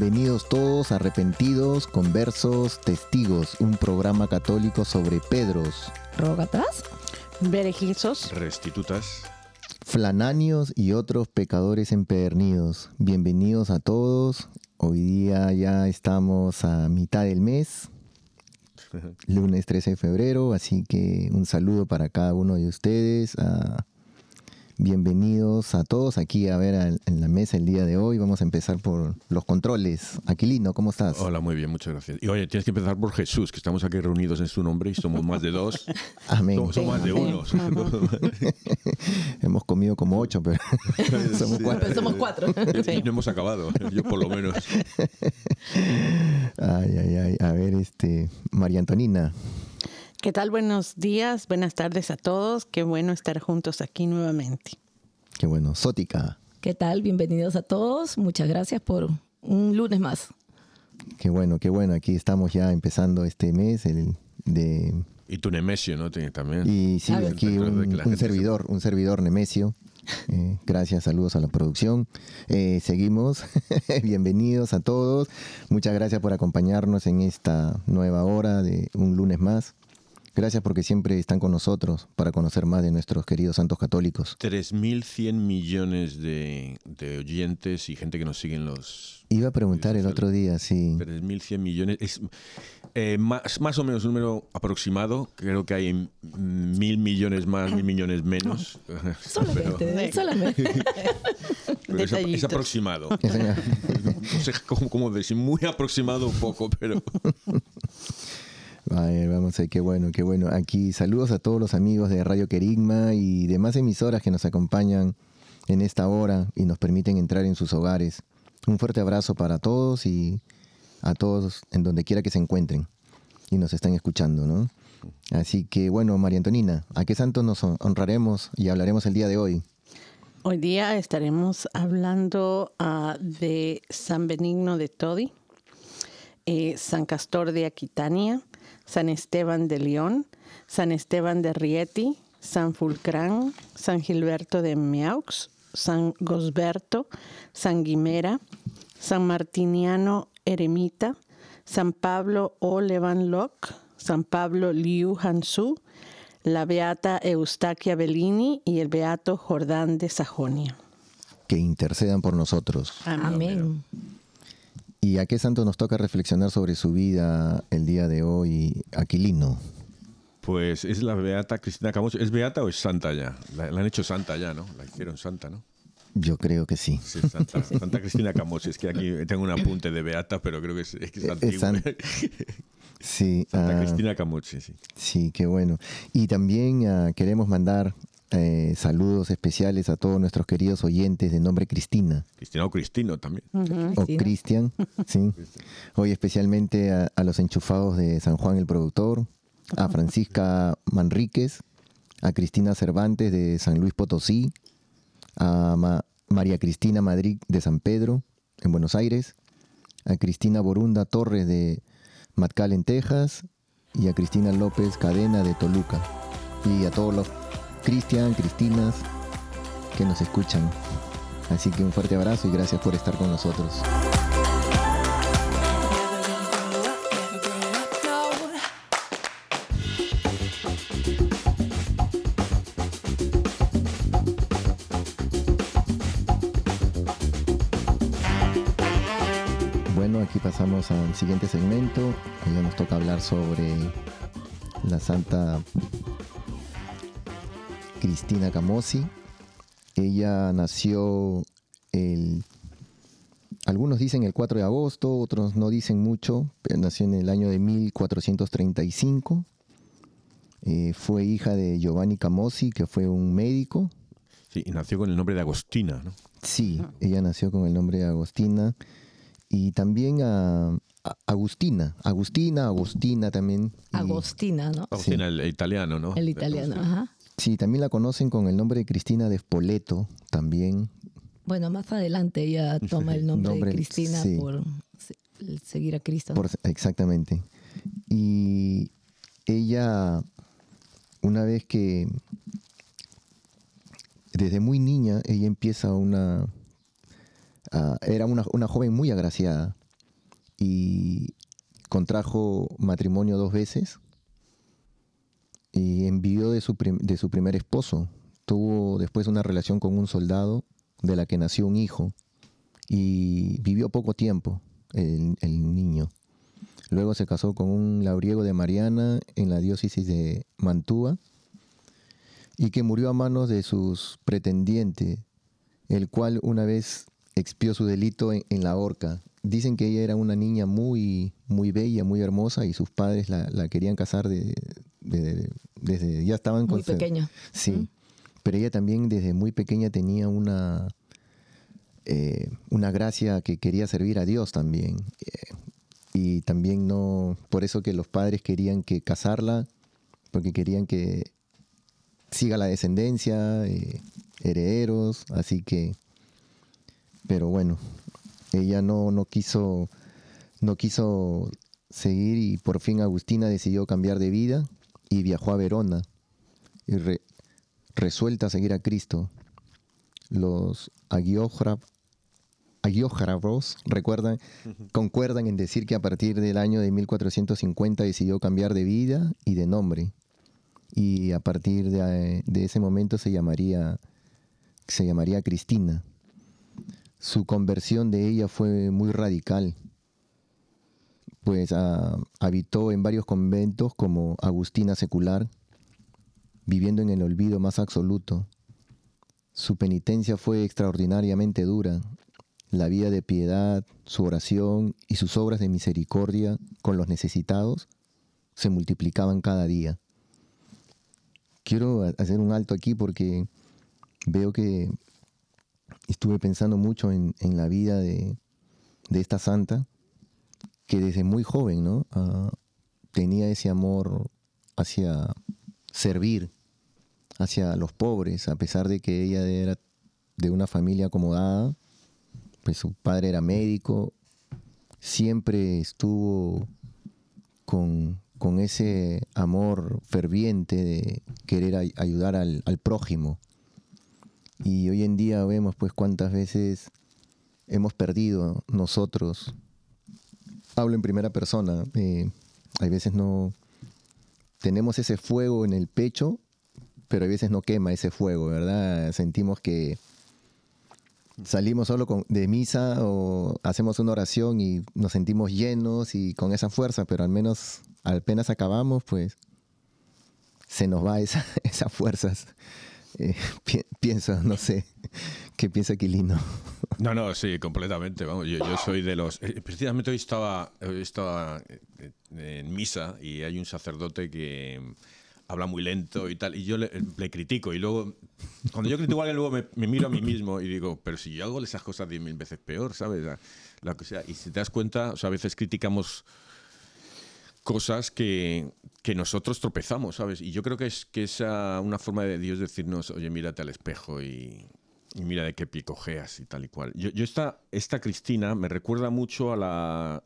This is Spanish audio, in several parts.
Bienvenidos todos arrepentidos, conversos, testigos, un programa católico sobre Pedros, ¿Rógatas? Berejizos, Restitutas. flanáneos y otros pecadores empedernidos. Bienvenidos a todos. Hoy día ya estamos a mitad del mes, lunes 13 de febrero, así que un saludo para cada uno de ustedes. Bienvenidos a todos aquí a ver al- en la mesa el día de hoy. Vamos a empezar por los controles. Aquilino, ¿cómo estás? Hola, muy bien, muchas gracias. Y oye, tienes que empezar por Jesús, que estamos aquí reunidos en su nombre y somos más de dos. Amén. Somos, somos más de uno. Hemos comido como ocho, pero somos cuatro. Pero somos cuatro. Y no hemos acabado, yo por lo menos. Ay, ay, ay. A ver, este, María Antonina. ¿Qué tal? Buenos días, buenas tardes a todos. Qué bueno estar juntos aquí nuevamente. Qué bueno. Sótica. ¿Qué tal? Bienvenidos a todos. Muchas gracias por un lunes más. Qué bueno, qué bueno. Aquí estamos ya empezando este mes el de Y tu Nemesio, ¿no? También. y sí, A ver. aquí un, servidor, un servidor Nemesio. Eh, gracias, saludos a la producción. Eh, seguimos. Bienvenidos a todos. Muchas gracias por acompañarnos en esta nueva hora de un lunes más. Gracias porque siempre están con nosotros para conocer más de nuestros queridos santos católicos. 3.100 millones de, de oyentes y gente que nos sigue en los... Iba a preguntar el otro día si 3.100 millones. Es eh, más, más o menos un número aproximado. Creo que hay mil millones más, mil millones menos. Pero- Solamente, solamente. pero es, es aproximado. No sé cómo, cómo decir, muy aproximado un poco, pero... A ver, vamos a ver, qué bueno, qué bueno. Aquí saludos a todos los amigos de Radio Querigma y demás emisoras que nos acompañan en esta hora y nos permiten entrar en sus hogares. Un fuerte abrazo para todos y a todos en donde quiera que se encuentren y nos están escuchando, ¿no? Así que bueno, María Antonina, ¿a qué santo nos hon- honraremos y hablaremos el día de hoy? Hoy día estaremos hablando ah, de San Benigno de Todi, eh, San Castor de Aquitania, San Esteban de León, San Esteban de Rieti, San Fulcrán, San Gilberto de Meaux, San Gosberto, San Guimera, San Martiniano Eremita, San Pablo O. Levanloc, San Pablo Liu Hansu, la Beata Eustaquia Bellini y el Beato Jordán de Sajonia. Que intercedan por nosotros. Amén. ¿Y a qué santo nos toca reflexionar sobre su vida el día de hoy, Aquilino? Pues es la beata Cristina Camacho. ¿Es beata o es santa ya? La, la han hecho santa ya, ¿no? La hicieron santa, ¿no? Yo creo que sí. Sí, Santa, Santa Cristina Camosi. Es que aquí tengo un apunte de Beata, pero creo que es, es, que es Es antiguo. san- Sí, Santa ah, Cristina Camosi, sí. sí, qué bueno. Y también ah, queremos mandar eh, saludos especiales a todos nuestros queridos oyentes de nombre Cristina Cristina o Cristino también. o Cristian, sí. Hoy especialmente a, a los enchufados de San Juan el productor, a Francisca Manríquez, a Cristina Cervantes de San Luis Potosí, a Ma- María Cristina Madrid de San Pedro, en Buenos Aires, a Cristina Borunda Torres de Matcal en Texas y a Cristina López Cadena de Toluca. Y a todos los Cristian, Cristinas que nos escuchan. Así que un fuerte abrazo y gracias por estar con nosotros. Bueno, aquí pasamos al siguiente segmento. Hoy nos toca hablar sobre la Santa Cristina Camosi. Ella nació el... Algunos dicen el 4 de agosto, otros no dicen mucho, pero nació en el año de 1435. Eh, fue hija de Giovanni Camosi, que fue un médico. Sí, y nació con el nombre de Agostina, ¿no? Sí, ella nació con el nombre de Agostina. Y también a, a- Agustina, Agustina, Agustina también. Y- Agostina, ¿no? Agostina, el, el italiano, ¿no? El italiano, ajá. Sí, también la conocen con el nombre de Cristina de Spoleto, también. Bueno, más adelante ella toma el nombre, Nombre, de Cristina sí. por seguir a Cristo. Por- exactamente. Y ella, una vez que, desde muy niña, ella empieza una, era una, una joven muy agraciada y contrajo matrimonio dos veces y envió de su, de su primer esposo. Tuvo después una relación con un soldado de la que nació un hijo y vivió poco tiempo el, el niño. Luego se casó con un labriego de Mariana en la diócesis de Mantua y que murió a manos de sus pretendientes, el cual una vez expió su delito en, en la horca. Dicen que ella era una niña muy, muy bella, muy hermosa y sus padres la, la querían casar de, de- desde ya estaban Muy pequeña. Sí, pero ella también desde muy pequeña tenía una, eh, una gracia que quería servir a Dios también. Eh, y también no, por eso que los padres querían que casarla, porque querían que siga la descendencia, eh, herederos, así que, pero bueno, ella no, no quiso, no quiso seguir y por fin Agustina decidió cambiar de vida y viajó a Verona y re- resuelta a seguir a Cristo. Los agiógrafos recuerdan, concuerdan en decir que a partir del año de 1450 decidió cambiar de vida y de nombre. Y a partir de, de ese momento se llamaría, se llamaría Cristina. Su conversión de ella fue muy radical, pues ah, habitó en varios conventos como Agustina Secular, viviendo en el olvido más absoluto. Su penitencia fue extraordinariamente dura. La vida de piedad, su oración y sus obras de misericordia con los necesitados se multiplicaban cada día. Quiero ha- hacer un alto aquí porque veo que estuve pensando mucho en, en la vida de, de esta santa, que desde muy joven ¿no? Ah, tenía ese amor hacia servir, hacia los pobres, a pesar de que ella era de una familia acomodada, pues su padre era médico, siempre estuvo con, con ese amor ferviente de querer ay- ayudar al, al prójimo. Y hoy en día vemos pues cuántas veces hemos perdido nosotros. Hablo en primera persona. eh, hay veces no tenemos ese fuego en el pecho, pero a veces no quema ese fuego, ¿verdad? Sentimos que salimos solo con- de misa o hacemos una oración y nos sentimos llenos y con esa fuerza, pero al menos apenas acabamos, pues se nos va esa, esas fuerzas. Eh, piensa, no sé, ¿qué piensa Quilino? No, no, sí, completamente. Vamos, yo, soy de los. Eh, precisamente hoy estaba, estaba eh, en misa y hay un sacerdote que habla muy lento y tal, y yo le, critico. Y luego, cuando yo critico a alguien, luego me, miro a mí mismo y digo, pero si yo hago esas cosas diez mil veces peor, ¿sabes? La, que sea. Y si te das cuenta, o sea, a veces criticamos cosas que, que, nosotros tropezamos, ¿sabes? Y yo creo que es, que es una forma de Dios decirnos, oye, mírate al espejo y, mira de qué pie cojeas y tal y cual. Yo, yo esta, esta Cristina me recuerda mucho a la,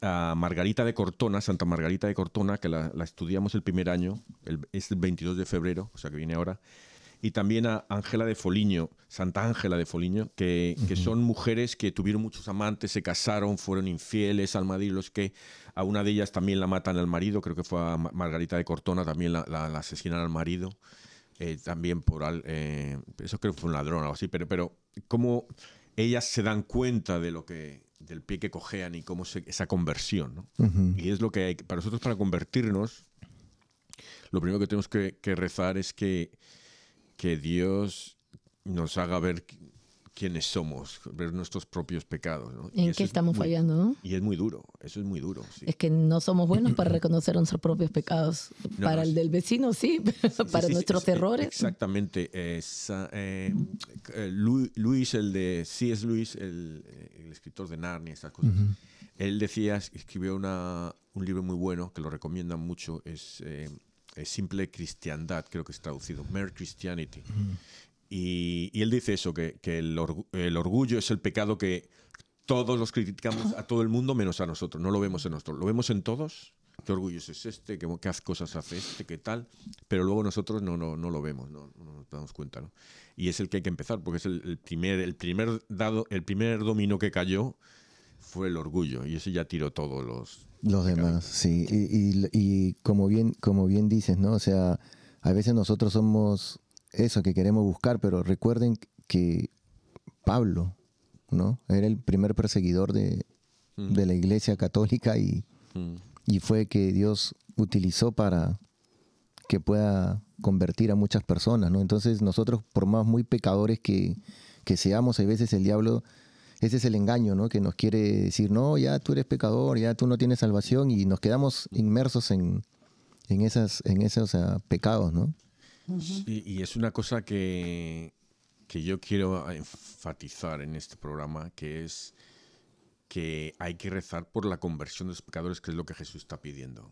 a, Margarita de Cortona, Santa Margarita de Cortona, que la, estudiamos el primer año, es el 22 de febrero, o sea que viene ahora, y también a Ángela de Foliño, Santa Ángela de Foliño, que, son mujeres que tuvieron muchos amantes, se casaron, fueron infieles al marido, los que a una de ellas también la matan al marido, creo que fue a Margarita de Cortona, también la, asesinan al marido. Eh, también por eh, eso creo que fue un ladrón o algo así, pero, pero cómo ellas se dan cuenta de lo que del pie que cojean y cómo se, esa conversión. ¿no? Y es lo que hay. Para nosotros, para convertirnos, lo primero que tenemos que, que rezar es que, que Dios nos haga ver quiénes somos, ver nuestros propios pecados. ¿En qué estamos fallando? Y es muy duro, eso es muy duro. Es que no somos buenos para reconocer nuestros propios pecados. para el del vecino sí, para nuestros errores. Exactamente. Eh, eh, Luis, el de C.S. Luis, el, el, escritor de Narnia, estas cosas. Él decía, escribió una, un libro muy bueno que lo recomiendan mucho, es... Eh, simple cristiandad, creo que es traducido, Mere Christianity. Y, él dice eso, que, el, orgullo es el pecado que todos los criticamos a todo el mundo menos a nosotros. No lo vemos en nosotros, lo vemos en todos. ¿Qué orgullo es este? ¿Qué, qué cosas hace este? ¿Qué tal? Pero luego nosotros no, no, no lo vemos, no, nos damos cuenta. ¿no? Y es el que hay que empezar, porque es el, primer, el, primer dado, el primer dominio que cayó fue el orgullo. Y eso ya tiró todos los... Los demás, sí. Y, y, como, bien, como bien dices, ¿no? O sea, a veces nosotros somos eso que queremos buscar, pero recuerden que Pablo, ¿no? Era el primer perseguidor de, mm. la iglesia católica y, mm. y, fue que Dios utilizó para que pueda convertir a muchas personas, ¿no? Entonces nosotros, por más muy pecadores que, que seamos, a veces el diablo, ese es el engaño, ¿no? Que nos quiere decir, no, ya tú eres pecador, ya tú no tienes salvación y nos quedamos inmersos en, en, esas, en esos pecados, ¿no? y es una cosa que, que yo quiero enfatizar en este programa, que es que hay que rezar por la conversión de los pecadores, que es lo que Jesús está pidiendo.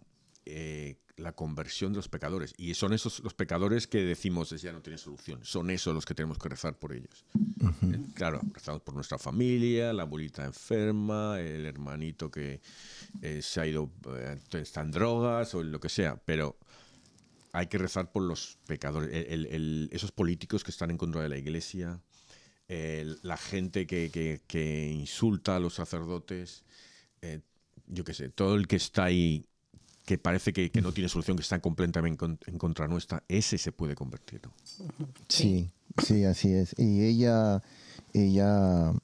Eh, la conversión de los pecadores. Y son esos los pecadores que decimos ya no tiene solución. Son esos los que tenemos que rezar por ellos. Eh, claro, rezamos por nuestra familia, la abuelita enferma, el hermanito que eh, se ha ido, está en drogas o lo que sea. Pero hay que rezar por los pecadores, esos políticos que están en contra de la iglesia, la gente que, insulta a los sacerdotes, eh, yo qué sé, todo el que está ahí, que parece que, no tiene solución, que está completamente en, contra nuestra, ese se puede convertir. Sí, sí, así es. Y ella, ella,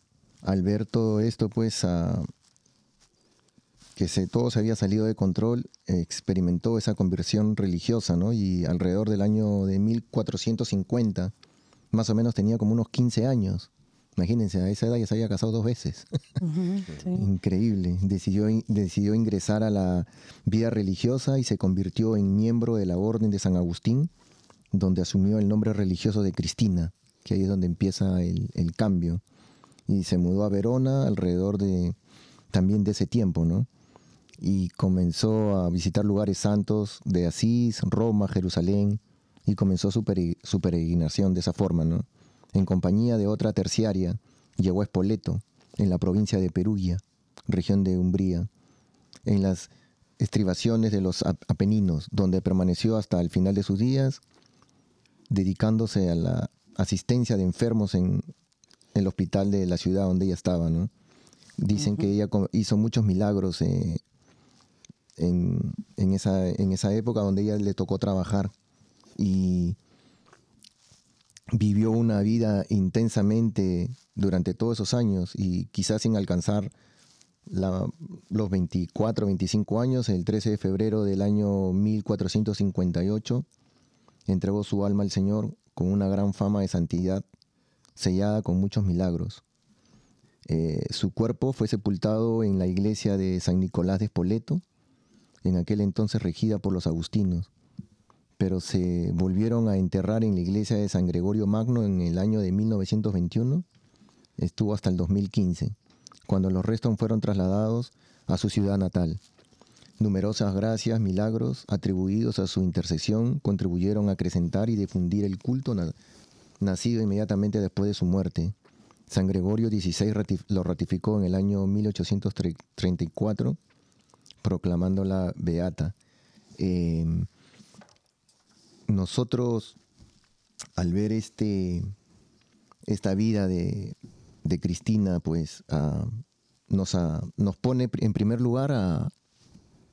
al ver todo esto, pues, a que se, todo se había salido de control, experimentó esa conversión religiosa, ¿no? Y alrededor del año de 1450, más o menos tenía como unos 15 años. Imagínense, a esa edad ya se había casado dos veces. Increíble. Decidió, decidió ingresar a la vida religiosa y se convirtió en miembro de la Orden de San Agustín, donde asumió el nombre religioso de Cristina, que ahí es donde empieza el, el cambio. Y se mudó a Verona alrededor de también de ese tiempo, ¿no? y comenzó a visitar lugares santos de Asís, Roma, Jerusalén, y comenzó su, peregrinación de esa forma, ¿no? En compañía de otra terciaria, llegó a Espoleto, en la provincia de Perugia, región de Umbría, en las estribaciones de los Apeninos, donde permaneció hasta el final de sus días, dedicándose a la asistencia de enfermos en el hospital de la ciudad donde ella estaba, ¿no? Dicen que ella hizo muchos milagros eh, en, esa, en esa época donde ella le tocó trabajar y vivió una vida intensamente durante todos esos años y quizás sin alcanzar los 24, 25 años, el 13 de febrero del año 1458, entregó su alma al Señor con una gran fama de santidad, sellada con muchos milagros. Eh, su cuerpo fue sepultado en la iglesia de San Nicolás de Spoleto, en aquel entonces regida por los agustinos, pero se volvieron a enterrar en la iglesia de San Gregorio Magno en el año de 1921, estuvo hasta el 2015, cuando los restos fueron trasladados a su ciudad natal. Numerosas gracias, milagros atribuidos a su intercesión contribuyeron a acrecentar y difundir el culto nacido inmediatamente después de su muerte. San Gregorio XVI lo ratificó en el año 1834, proclamándola beata. Em, nosotros, al ver este, esta vida de, Cristina, pues ah, nos, ah, nos pone en primer lugar a,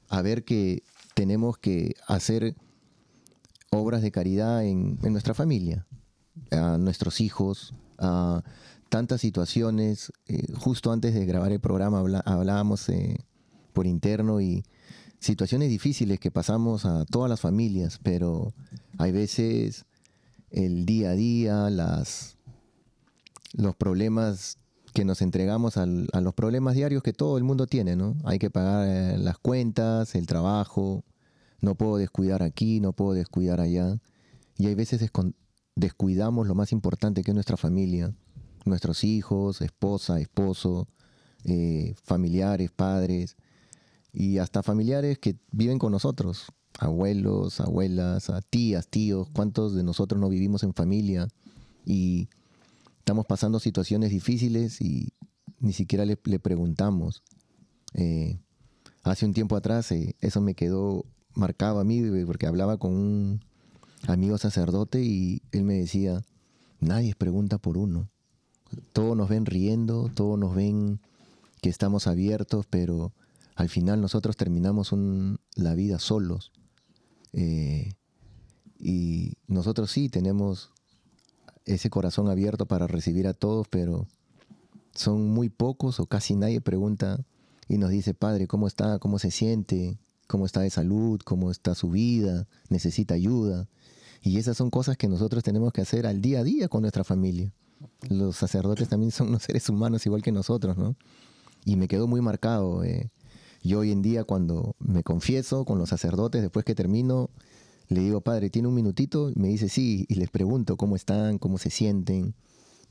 a ver que tenemos que hacer obras de caridad en, nuestra familia, a nuestros hijos, a tantas situaciones. Eh, justo antes de grabar el programa hablábamos eh, por interno y situaciones difíciles que pasamos a todas las familias, pero hay veces el día a día, los problemas que nos entregamos a los problemas diarios que todo el mundo tiene, ¿no? Hay que pagar eh, las cuentas, el trabajo, no puedo descuidar aquí, no puedo descuidar allá. Y hay veces descuidamos lo más importante que es nuestra familia, nuestros hijos, esposa, esposo, eh, familiares, padres y hasta familiares que viven con nosotros, abuelos, abuelas, tías, tíos, cuántos de nosotros no vivimos en familia y estamos pasando situaciones difíciles y ni siquiera le, preguntamos. Eh, hace un tiempo atrás eh, eso me quedó marcado a mí porque hablaba con un amigo sacerdote y él me decía, nadie pregunta por uno. Todos nos ven riendo, todos nos ven que estamos abiertos, pero al final nosotros terminamos la vida solos. Eh, y nosotros sí tenemos ese corazón abierto para recibir a todos, pero son muy pocos o casi nadie pregunta y nos dice, Padre, ¿cómo está? ¿Cómo se siente? ¿Cómo está de salud? ¿Cómo está su vida? ¿Necesita ayuda? Y esas son cosas que nosotros tenemos que hacer al día a día con nuestra familia. Los sacerdotes también son unos seres humanos igual que nosotros, ¿no? Y me quedó muy marcado. Eh. Yo hoy en día cuando me confieso con los sacerdotes, después que termino, le digo, padre, ¿tiene un minutito? Y me dice, sí, y les pregunto cómo están, cómo se sienten,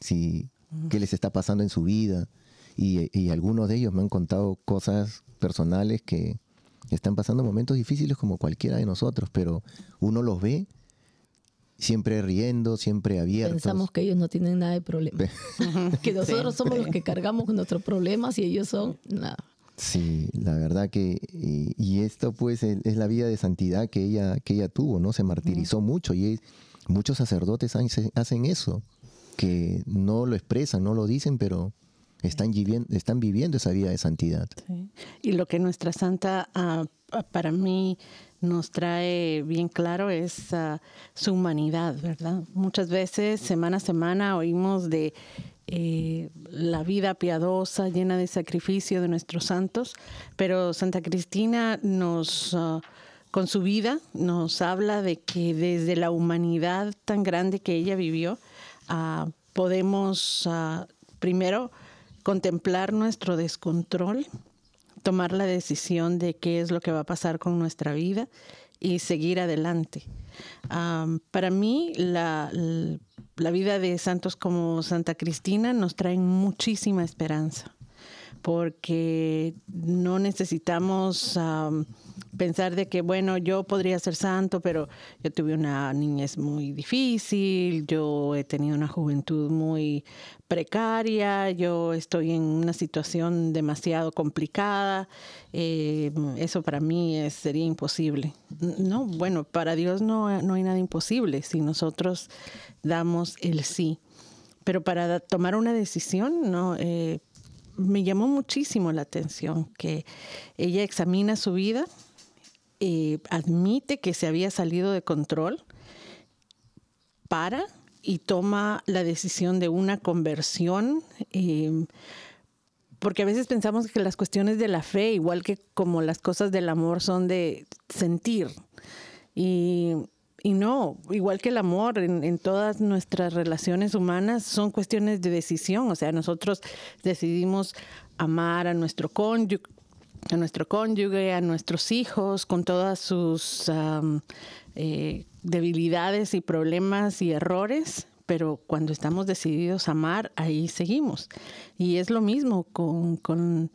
si, qué les está pasando en su vida. Y, algunos de ellos me han contado cosas personales que están pasando momentos difíciles como cualquiera de nosotros, pero uno los ve siempre riendo, siempre abiertos. Pensamos que ellos no tienen nada de problema. que nosotros somos los que cargamos con nuestros problemas y ellos son nada. Sí, la verdad que, y, esto pues es, la vida de santidad que ella, que ella tuvo, ¿no? Se martirizó mucho y muchos sacerdotes hacen eso, que no lo expresan, no lo dicen, pero están, viviendo, esa vida de santidad. Y lo que nuestra santa, ah, para mí, nos trae bien claro es ah, su humanidad, ¿verdad? Muchas veces, semana a semana, oímos de eh, la vida piadosa, llena de sacrificio de nuestros santos, pero Santa Cristina nos, ah, con su vida, nos habla de que desde la humanidad tan grande que ella vivió, ah, podemos ah, primero contemplar nuestro descontrol, tomar la decisión de qué es lo que va a pasar con nuestra vida y seguir adelante. para mí, la, la vida de santos como Santa Cristina nos traen muchísima esperanza, porque no necesitamos pensar de que, bueno, yo podría ser santo, pero yo tuve una niñez muy difícil, yo he tenido una juventud muy precaria, yo estoy en una situación demasiado complicada, eh, eso para mí sería imposible. No, bueno, para Dios no, no hay nada imposible si nosotros damos el sí. Pero para tomar una decisión, no, eh, me llamó muchísimo la atención que ella examina su vida, eh, admite que se había salido de control, para y toma la decisión de una conversión. Em, porque a veces pensamos que las cuestiones de la fe, igual que como las cosas del amor, son de sentir. Y y no, igual que el amor en, en, todas nuestras relaciones humanas son cuestiones de decisión. O sea, nosotros decidimos amar a nuestro cónyuge, a nuestro cónyuge, a nuestros hijos, con todas sus um, eh, debilidades y problemas y errores, pero cuando estamos decididos a amar, ahí seguimos. Y es lo mismo con, con,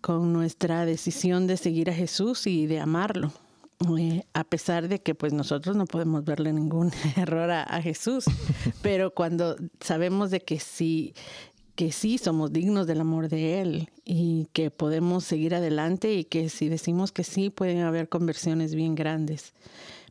con nuestra decisión de seguir a Jesús y de amarlo. Eh, a pesar de que pues nosotros no podemos verle ningún error a, a Jesús, pero cuando sabemos de que si que sí somos dignos del amor de Él y que podemos seguir adelante y que si decimos que sí pueden haber conversiones bien grandes.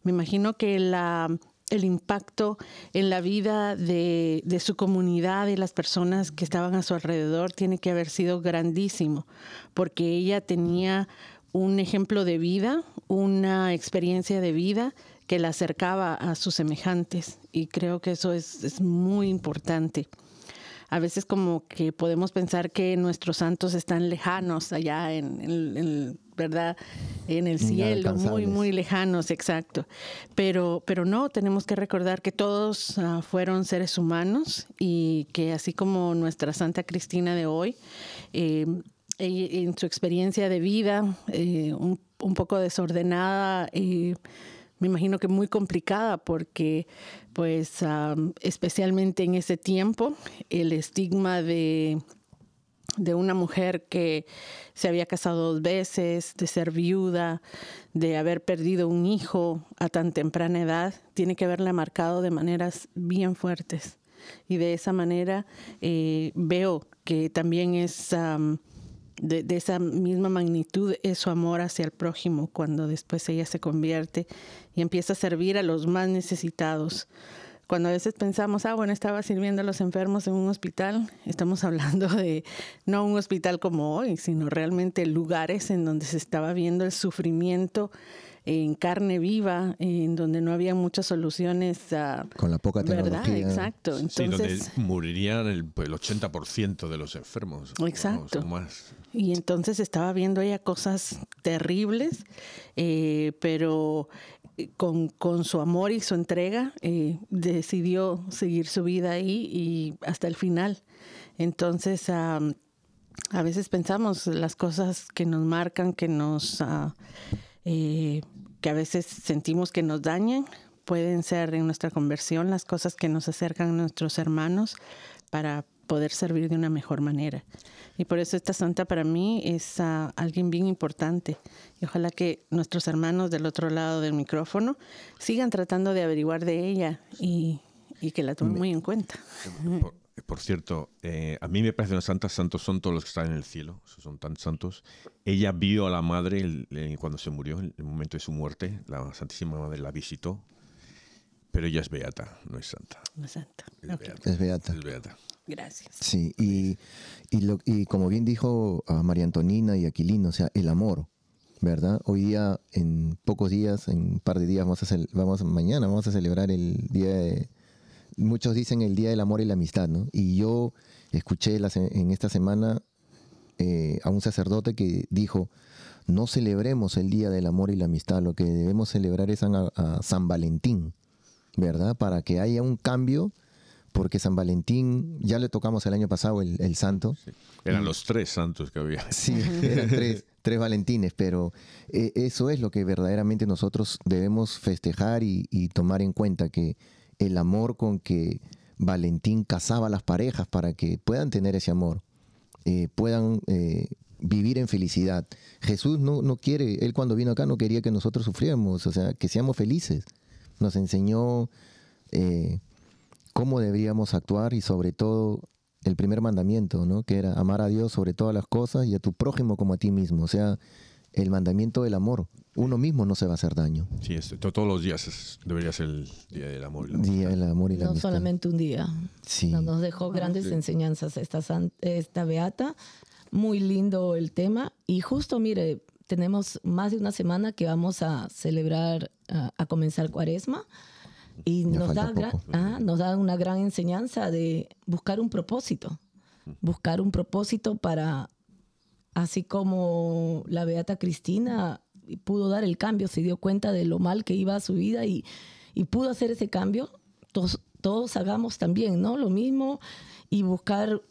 Me imagino que la, el impacto en la vida de, de, su comunidad y las personas que estaban a su alrededor tiene que haber sido grandísimo, porque ella tenía un ejemplo de vida, una experiencia de vida que la acercaba a sus semejantes. Y creo que eso es, es muy importante. A veces como que podemos pensar que nuestros santos están lejanos allá en, verdad en el cielo muy muy lejanos exacto. Pero pero no tenemos que recordar que todos uh, fueron seres humanos y que así como nuestra santa Cristina de hoy eh, en su experiencia de vida eh, un, un, poco desordenada eh, me imagino que muy complicada porque pues um, especialmente en ese tiempo el estigma de, de una mujer que se había casado dos veces, de ser viuda, de haber perdido un hijo a tan temprana edad, tiene que haberla marcado de maneras bien fuertes. Y de esa manera eh, veo que también es... Um, de, esa misma magnitud es su amor hacia el prójimo cuando después ella se convierte y empieza a servir a los más necesitados. Cuando a veces pensamos, ah, bueno, estaba sirviendo a los enfermos en un hospital, estamos hablando de no un hospital como hoy, sino realmente lugares en donde se estaba viendo el sufrimiento en carne viva, en donde no había muchas soluciones. A, Con la poca tecnología. ¿verdad? Exacto. Entonces, sí, donde morirían el, el 80% de los enfermos. Exacto. O más. Y entonces estaba viendo ella cosas terribles, eh, pero eh, con, con, su amor y su entrega eh, decidió seguir su vida ahí y hasta el final. Entonces, uh, a veces pensamos las cosas que nos marcan, que nos... Uh, eh, que a veces sentimos que nos dañan, pueden ser en nuestra conversión las cosas que nos acercan a nuestros hermanos para poder servir de una mejor manera. Y por eso esta santa para mí es uh, alguien bien importante. Y ojalá que nuestros hermanos del otro lado del micrófono sigan tratando de averiguar de ella y, y que la tomen muy en cuenta. Por, por cierto, eh, a mí me parece una santa, santos son todos los que están en el cielo, son tan santos. Ella vio a la madre el, el, cuando se murió, en el momento de su muerte, la Santísima Madre la visitó, pero ella es beata, no es santa. No es santa. Es, okay. beata. es beata. Es beata. Gracias. Sí, y, y, lo, y como bien dijo a María Antonina y Aquilino, o sea, el amor, ¿verdad? Hoy día, en pocos días, en un par de días, vamos a, vamos, mañana vamos a celebrar el Día de muchos dicen el Día del Amor y la Amistad, ¿no? Y yo escuché la, en esta semana eh, a un sacerdote que dijo, no celebremos el Día del Amor y la Amistad, lo que debemos celebrar es a, a San Valentín, ¿verdad? Para que haya un cambio, porque San Valentín, ya le tocamos el año pasado el, el santo. Sí. Eran los tres santos que había. Sí, eran tres, tres Valentines, pero eh, eso es lo que verdaderamente nosotros debemos festejar y, y tomar en cuenta, que el amor con que Valentín casaba a las parejas para que puedan tener ese amor, eh, puedan eh, vivir en felicidad. Jesús no, no quiere, él cuando vino acá no quería que nosotros sufriéramos, o sea, que seamos felices. Nos enseñó eh, cómo deberíamos actuar y sobre todo el primer mandamiento, ¿no? que era amar a Dios sobre todas las cosas y a tu prójimo como a ti mismo. O sea, el mandamiento del amor. Uno mismo no se va a hacer daño. Sí, es, todos los días es, debería ser el Día del Amor y la Día del Amor y la No amistad. solamente un día. Sí. No, nos dejó grandes sí. enseñanzas esta, esta beata. Muy lindo el tema. Y justo, mire, tenemos más de una semana que vamos a celebrar, a, a comenzar cuaresma. Y nos da, gran- ah, nos da una gran enseñanza de buscar un propósito. Buscar un propósito para, así como la Beata Cristina pudo dar el cambio, se dio cuenta de lo mal que iba a su vida y, y pudo hacer ese cambio, todos, todos hagamos también, ¿no? Lo mismo y buscar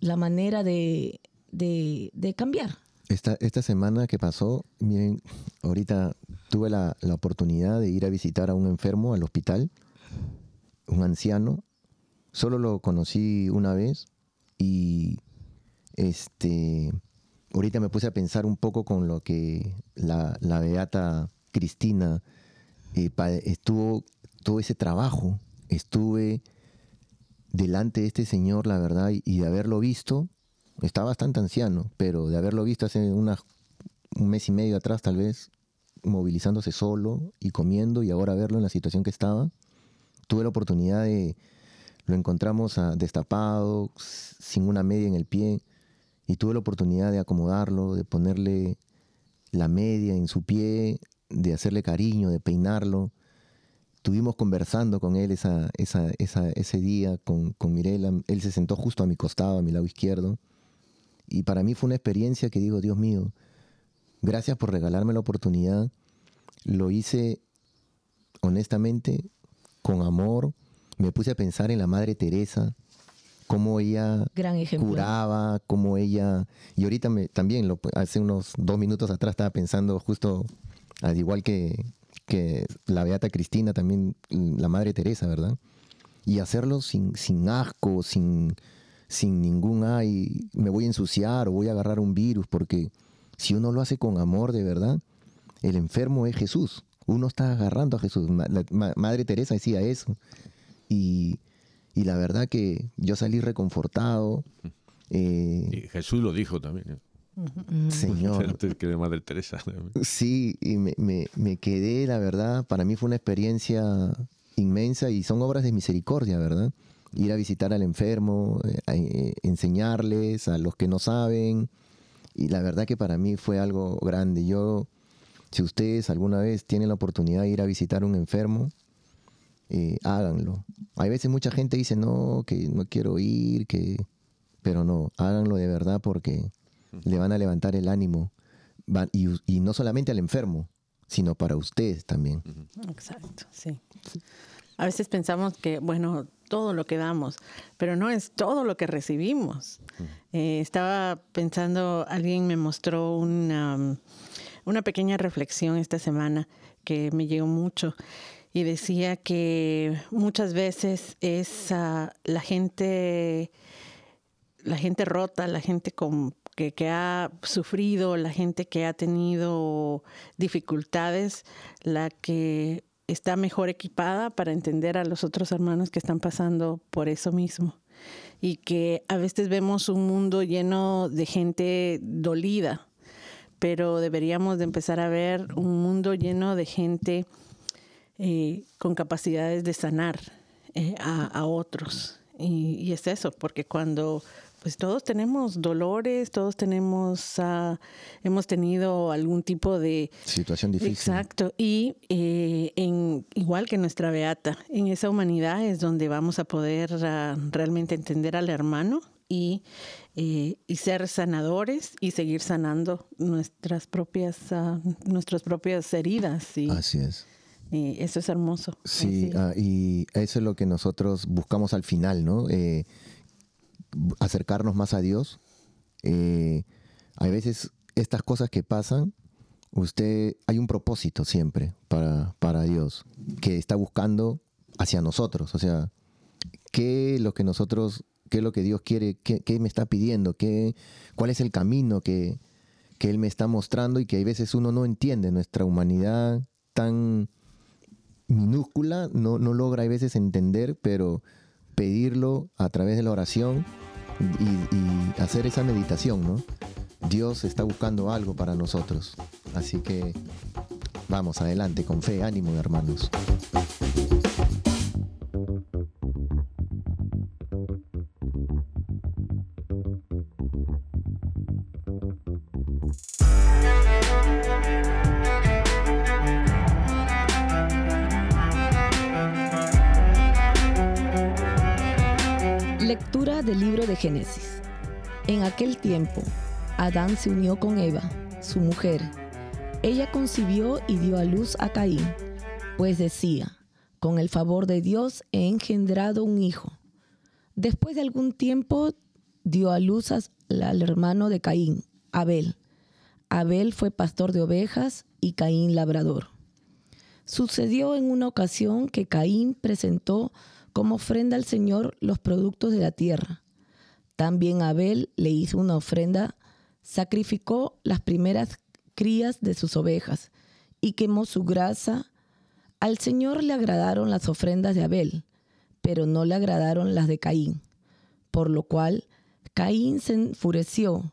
la manera de, de, de cambiar. Esta, esta semana que pasó, miren, ahorita tuve la, la oportunidad de ir a visitar a un enfermo al hospital, un anciano. Solo lo conocí una vez y este ahorita me puse a pensar un poco con lo que la, beata Cristina eh, estuvo todo ese trabajo. Estuve delante de este señor la verdad y, de haberlo visto está bastante anciano pero de haberlo visto hace un mes y medio atrás tal vez movilizándose solo y comiendo y ahora verlo en la situación que estaba tuve la oportunidad de lo encontramos ah, destapado sin una media en el pie y tuve la oportunidad de acomodarlo, de ponerle la media en su pie, de hacerle cariño, de peinarlo. Estuvimos conversando con él ese día con, con Mirela. Él se sentó justo a mi costado, a mi lado izquierdo. Y para mí fue una experiencia que digo, Dios mío, gracias por regalarme la oportunidad. Lo hice honestamente, con amor. Me puse a pensar en la Madre Teresa, cómo ella Gran curaba, cómo ella... Y ahorita me, también, lo, hace unos dos minutos atrás estaba pensando justo, al igual que, que la Beata Cristina, también la Madre Teresa, ¿verdad? Y hacerlo sin, sin asco, sin, sin ningún, ay, me voy a ensuciar o voy a agarrar un virus, porque si uno lo hace con amor de verdad, el enfermo es Jesús. Uno está agarrando a Jesús. La- Madre Teresa decía eso. Y, y la verdad que yo salí reconfortado. eh, Y Jesús lo dijo también. ¿eh? Señor, Antes que de Madre Teresa. Sí, y me, me- me quedé, la verdad, para mí fue una experiencia inmensa y son obras de misericordia, ¿verdad? Ir a visitar al enfermo, a- eh, enseñarles a los que no saben. Y la verdad que para mí fue algo grande. Yo, si ustedes alguna vez tienen la oportunidad de ir a visitar a un enfermo, eh, háganlo. Hay veces mucha gente dice, no, que no quiero ir, que... Pero no, háganlo de verdad porque le van a levantar el ánimo. Y no solamente al enfermo, sino para ustedes también. Exacto, sí. A veces pensamos que, bueno, todo lo que damos, pero no es todo lo que recibimos. Eh, estaba pensando, alguien me mostró una, una pequeña reflexión esta semana que me llegó mucho y decía que muchas veces es ah, la gente la gente rota, la gente que, que ha sufrido, la gente que ha tenido dificultades, la que está mejor equipada para entender a los otros hermanos que están pasando por eso mismo. Y que a veces vemos un mundo lleno de gente dolida, pero deberíamos de empezar a ver un mundo lleno de gente eh, con capacidades de sanar eh, a, a otros. Y, y es eso, porque cuando pues todos tenemos dolores, todos tenemos, ah, hemos tenido algún tipo de Situación difícil. Exacto. Y eh, en, igual que nuestra beata, en esa humanidad es donde vamos a poder ah, realmente entender al hermano y, eh, y ser sanadores y seguir sanando nuestras propias, ah, nuestras propias heridas. Y, Así es. Y eso es hermoso. Sí, ah, y eso es lo que nosotros buscamos al final, ¿no? Eh, acercarnos más a Dios. Eh, hay veces estas cosas que pasan, usted, hay un propósito siempre para, para Dios, que está buscando hacia nosotros. O sea, ¿qué es lo que nosotros, qué es lo que Dios quiere, qué, qué me está pidiendo, qué, cuál es el camino que, que Él me está mostrando y que hay veces uno no entiende nuestra humanidad tan minúscula, no, no logra a veces entender, pero pedirlo a través de la oración y, y hacer esa meditación, ¿no? Dios está buscando algo para nosotros. Así que vamos adelante, con fe, ánimo, hermanos. Libro de Génesis. En aquel tiempo, Adán se unió con Eva, su mujer. Ella concibió y dio a luz a Caín, pues decía, con el favor de Dios he engendrado un hijo. Después de algún tiempo dio a luz al hermano de Caín, Abel. Abel fue pastor de ovejas y Caín labrador. Sucedió en una ocasión que Caín presentó como ofrenda al Señor los productos de la tierra. También Abel le hizo una ofrenda, sacrificó las primeras crías de sus ovejas y quemó su grasa. Al Señor le agradaron las ofrendas de Abel, pero no le agradaron las de Caín, por lo cual Caín se enfureció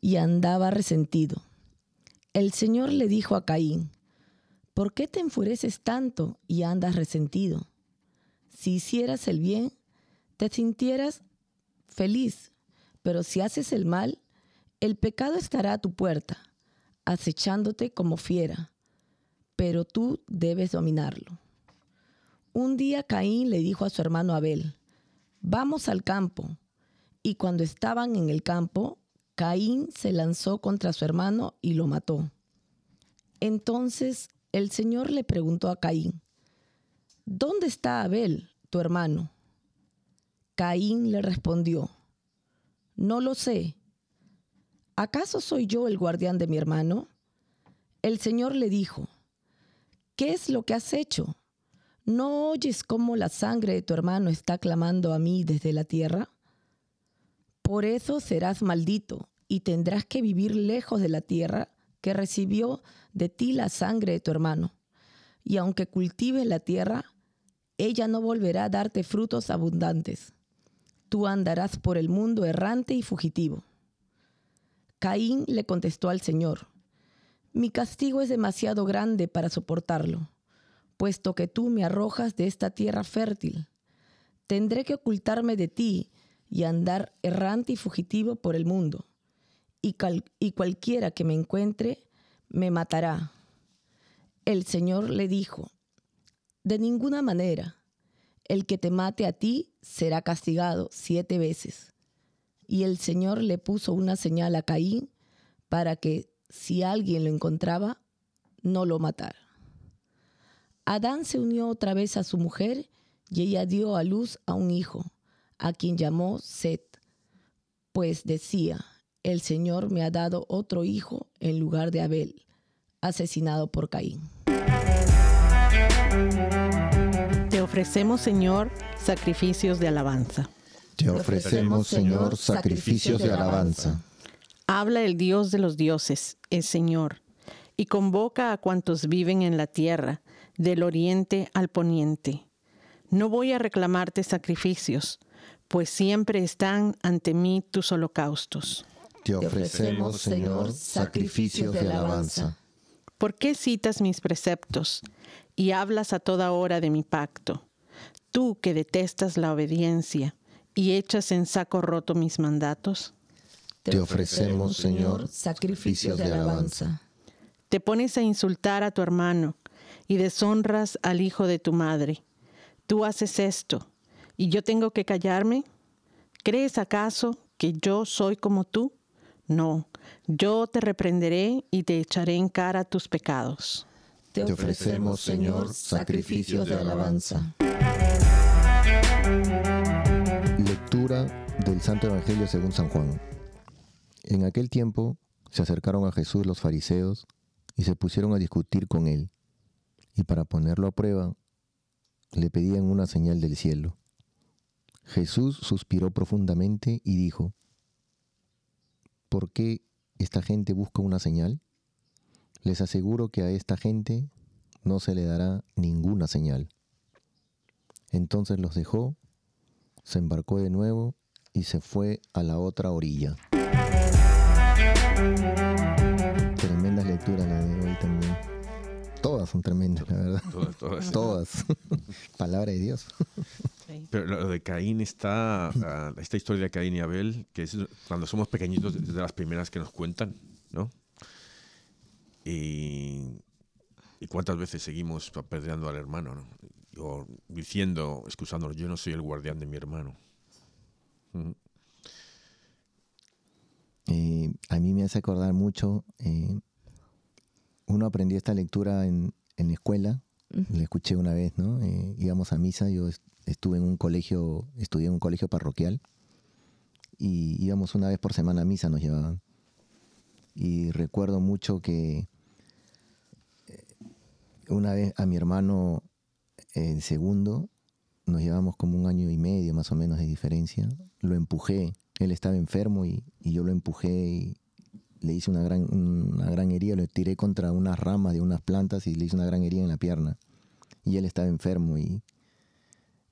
y andaba resentido. El Señor le dijo a Caín, ¿por qué te enfureces tanto y andas resentido? Si hicieras el bien, te sintieras feliz, pero si haces el mal, el pecado estará a tu puerta, acechándote como fiera, pero tú debes dominarlo. Un día Caín le dijo a su hermano Abel, vamos al campo. Y cuando estaban en el campo, Caín se lanzó contra su hermano y lo mató. Entonces el Señor le preguntó a Caín, ¿Dónde está Abel, tu hermano? Caín le respondió, No lo sé. ¿Acaso soy yo el guardián de mi hermano? El Señor le dijo, ¿qué es lo que has hecho? ¿No oyes cómo la sangre de tu hermano está clamando a mí desde la tierra? Por eso serás maldito y tendrás que vivir lejos de la tierra que recibió de ti la sangre de tu hermano. Y aunque cultives la tierra, ella no volverá a darte frutos abundantes. Tú andarás por el mundo errante y fugitivo. Caín le contestó al Señor, mi castigo es demasiado grande para soportarlo, puesto que tú me arrojas de esta tierra fértil. Tendré que ocultarme de ti y andar errante y fugitivo por el mundo, y, y cualquiera que me encuentre me matará. El Señor le dijo, de ninguna manera, el que te mate a ti será castigado siete veces. Y el Señor le puso una señal a Caín para que si alguien lo encontraba, no lo matara. Adán se unió otra vez a su mujer y ella dio a luz a un hijo, a quien llamó Set, pues decía, el Señor me ha dado otro hijo en lugar de Abel, asesinado por Caín. Ofrecemos, Señor, sacrificios de alabanza. Te ofrecemos, Señor, sacrificios de alabanza. Habla el Dios de los dioses, el Señor, y convoca a cuantos viven en la tierra, del oriente al poniente. No voy a reclamarte sacrificios, pues siempre están ante mí tus holocaustos. Te ofrecemos, Señor, sacrificios de alabanza. ¿Por qué citas mis preceptos y hablas a toda hora de mi pacto? Tú que detestas la obediencia y echas en saco roto mis mandatos. Te ofrecemos, Señor, sacrificios de alabanza. Te pones a insultar a tu hermano y deshonras al hijo de tu madre. Tú haces esto y yo tengo que callarme. ¿Crees acaso que yo soy como tú? No, yo te reprenderé y te echaré en cara tus pecados. Te ofrecemos, Señor, sacrificios de alabanza. Lectura del Santo Evangelio según San Juan. En aquel tiempo se acercaron a Jesús los fariseos y se pusieron a discutir con él. Y para ponerlo a prueba, le pedían una señal del cielo. Jesús suspiró profundamente y dijo, ¿por qué esta gente busca una señal? Les aseguro que a esta gente no se le dará ninguna señal. Entonces los dejó, se embarcó de nuevo y se fue a la otra orilla. Tremendas lecturas la de hoy también. Todas son tremendas, la verdad. Todas, todas. Todas. Palabra de Dios. Pero lo de Caín está, ah, esta historia de Caín y Abel, que es cuando somos pequeñitos, es de las primeras que nos cuentan, ¿no? Y, y cuántas veces seguimos apedreando al hermano, ¿no? O diciendo, excusándonos, yo no soy el guardián de mi hermano. Eh, a mí me hace acordar mucho, eh, uno aprendió esta lectura en, en la escuela le escuché una vez, ¿no? Eh, íbamos a misa, yo estuve en un colegio, estudié en un colegio parroquial y íbamos una vez por semana a misa, nos llevaban. Y recuerdo mucho que una vez a mi hermano en segundo, nos llevamos como un año y medio más o menos de diferencia, lo empujé, él estaba enfermo y, yo lo empujé y le hice una gran, una gran herida, lo tiré contra unas ramas de unas plantas y le hice una gran herida en la pierna. Y él estaba enfermo y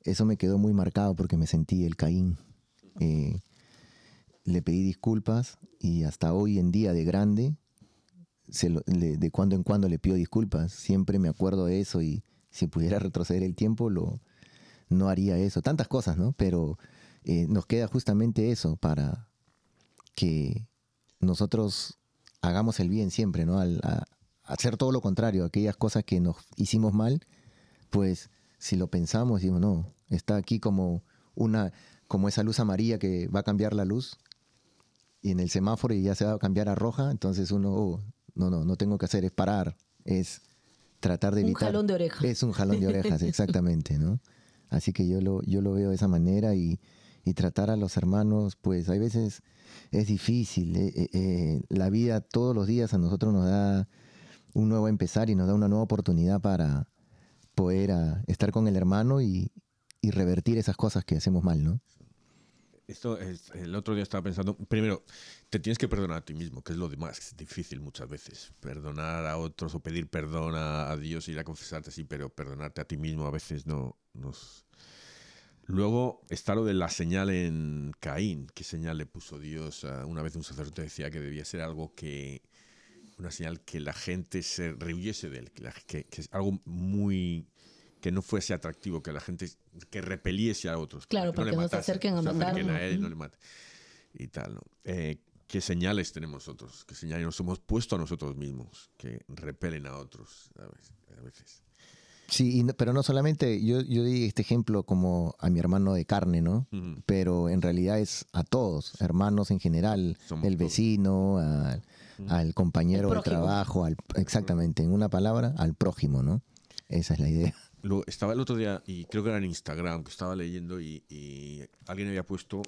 eso me quedó muy marcado porque me sentí el Caín. Eh, le pedí disculpas y hasta hoy en día de grande, de cuando en cuando le pido disculpas. Siempre me acuerdo de eso y si pudiera retroceder el tiempo, lo, no haría eso. Tantas cosas, ¿no? Pero eh, nos queda justamente eso para que nosotros hagamos el bien siempre, ¿no? Al hacer todo lo contrario, aquellas cosas que nos hicimos mal, pues si lo pensamos, digo, no, está aquí como una, como esa luz amarilla que va a cambiar la luz y en el semáforo y ya se va a cambiar a roja, entonces uno, oh, no, no, no tengo que hacer, es parar, es tratar de evitar. Un jalón de orejas. Es un jalón de orejas, exactamente, ¿no? Así que yo lo, yo lo veo de esa manera y, y tratar a los hermanos, pues hay veces es difícil. Eh, eh, eh, la vida todos los días a nosotros nos da un nuevo empezar y nos da una nueva oportunidad para poder ah, estar con el hermano y, revertir esas cosas que hacemos mal, ¿no? Esto es, el otro día estaba pensando, primero, te tienes que perdonar a ti mismo, que es lo más difícil muchas veces. Perdonar a otros o pedir perdón a, Dios y ir a confesarte, sí, pero perdonarte a ti mismo a veces no nos, Luego está lo de la señal en Caín. ¿Qué señal le puso Dios? Una vez un sacerdote decía que debía ser algo que. Una señal que la gente se rehuyese de él, que, es algo muy. Que no fuese atractivo, que la gente. que repeliese a otros. Claro, para que no se acerquen a matar. a él no le mate. Y tal, ¿no? Eh, ¿Qué señales tenemos nosotros? ¿Qué señales nos hemos puesto a nosotros mismos que repelen a otros a veces? Sí, pero no solamente, yo, yo di este ejemplo como a mi hermano de carne, ¿no? Pero en realidad es a todos, hermanos en general, el vecino, al, compañero de trabajo, al, exactamente, en una palabra, al prójimo, ¿no? Esa es la idea. Estaba el otro día, y creo que era en Instagram, que estaba leyendo y, alguien había puesto,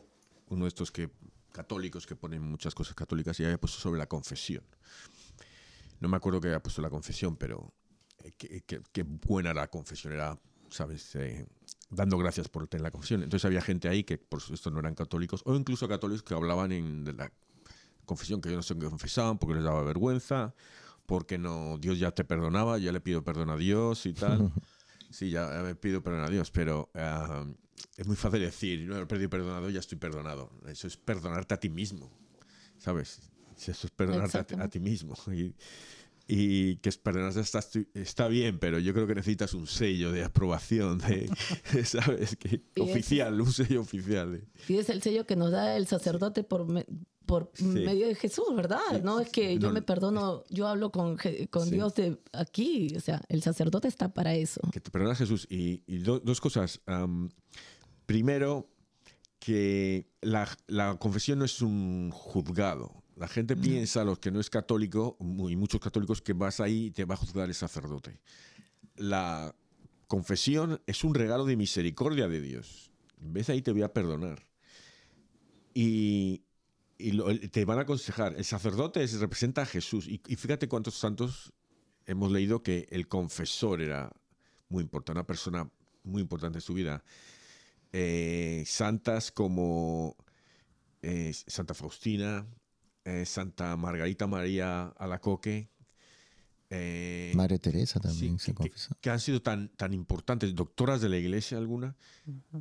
uno de estos que católicos que ponen muchas cosas católicas, y había puesto sobre la confesión. No me acuerdo que había puesto la confesión, pero qué, buena la confesión, era, ¿sabes? Eh, dando gracias por tener la confesión. Entonces había gente ahí que, por supuesto, no eran católicos, o incluso católicos que hablaban en, de la confesión que ellos no se confesaban porque les daba vergüenza, porque no, Dios ya te perdonaba, ya le pido perdón a Dios y tal. Sí, ya me pido perdón a Dios, pero es muy fácil decir, no he perdido perdonado, ya estoy perdonado. Eso es perdonarte a ti mismo, ¿sabes? Eso es perdonarte a, a, ti mismo. Y, y que perdonarse está, está bien, pero yo creo que necesitas un sello de aprobación, de, ¿sabes? Que, oficial, un sello oficial. Y es el sello que nos da el sacerdote por, por medio de Jesús, ¿verdad? no es que yo me perdono, yo hablo con, con Dios de aquí, o sea, el sacerdote está para eso. Que te perdonas Jesús. Y, dos cosas. primero, que la, la confesión no es un juzgado la gente piensa, los que no es católico, y muchos católicos, que vas ahí y te va a juzgar el sacerdote. La confesión es un regalo de misericordia de Dios. Ves ahí te voy a perdonar. Y, te van a aconsejar. El sacerdote representa a Jesús. Y, fíjate cuántos santos hemos leído que el confesor era muy importante, una persona muy importante en su vida. Eh, santas como eh, Santa Faustina, eh, Santa Margarita María Alacoque. Eh, Madre Teresa también se confesó. Que, han sido tan, tan importantes, doctoras de la iglesia alguna,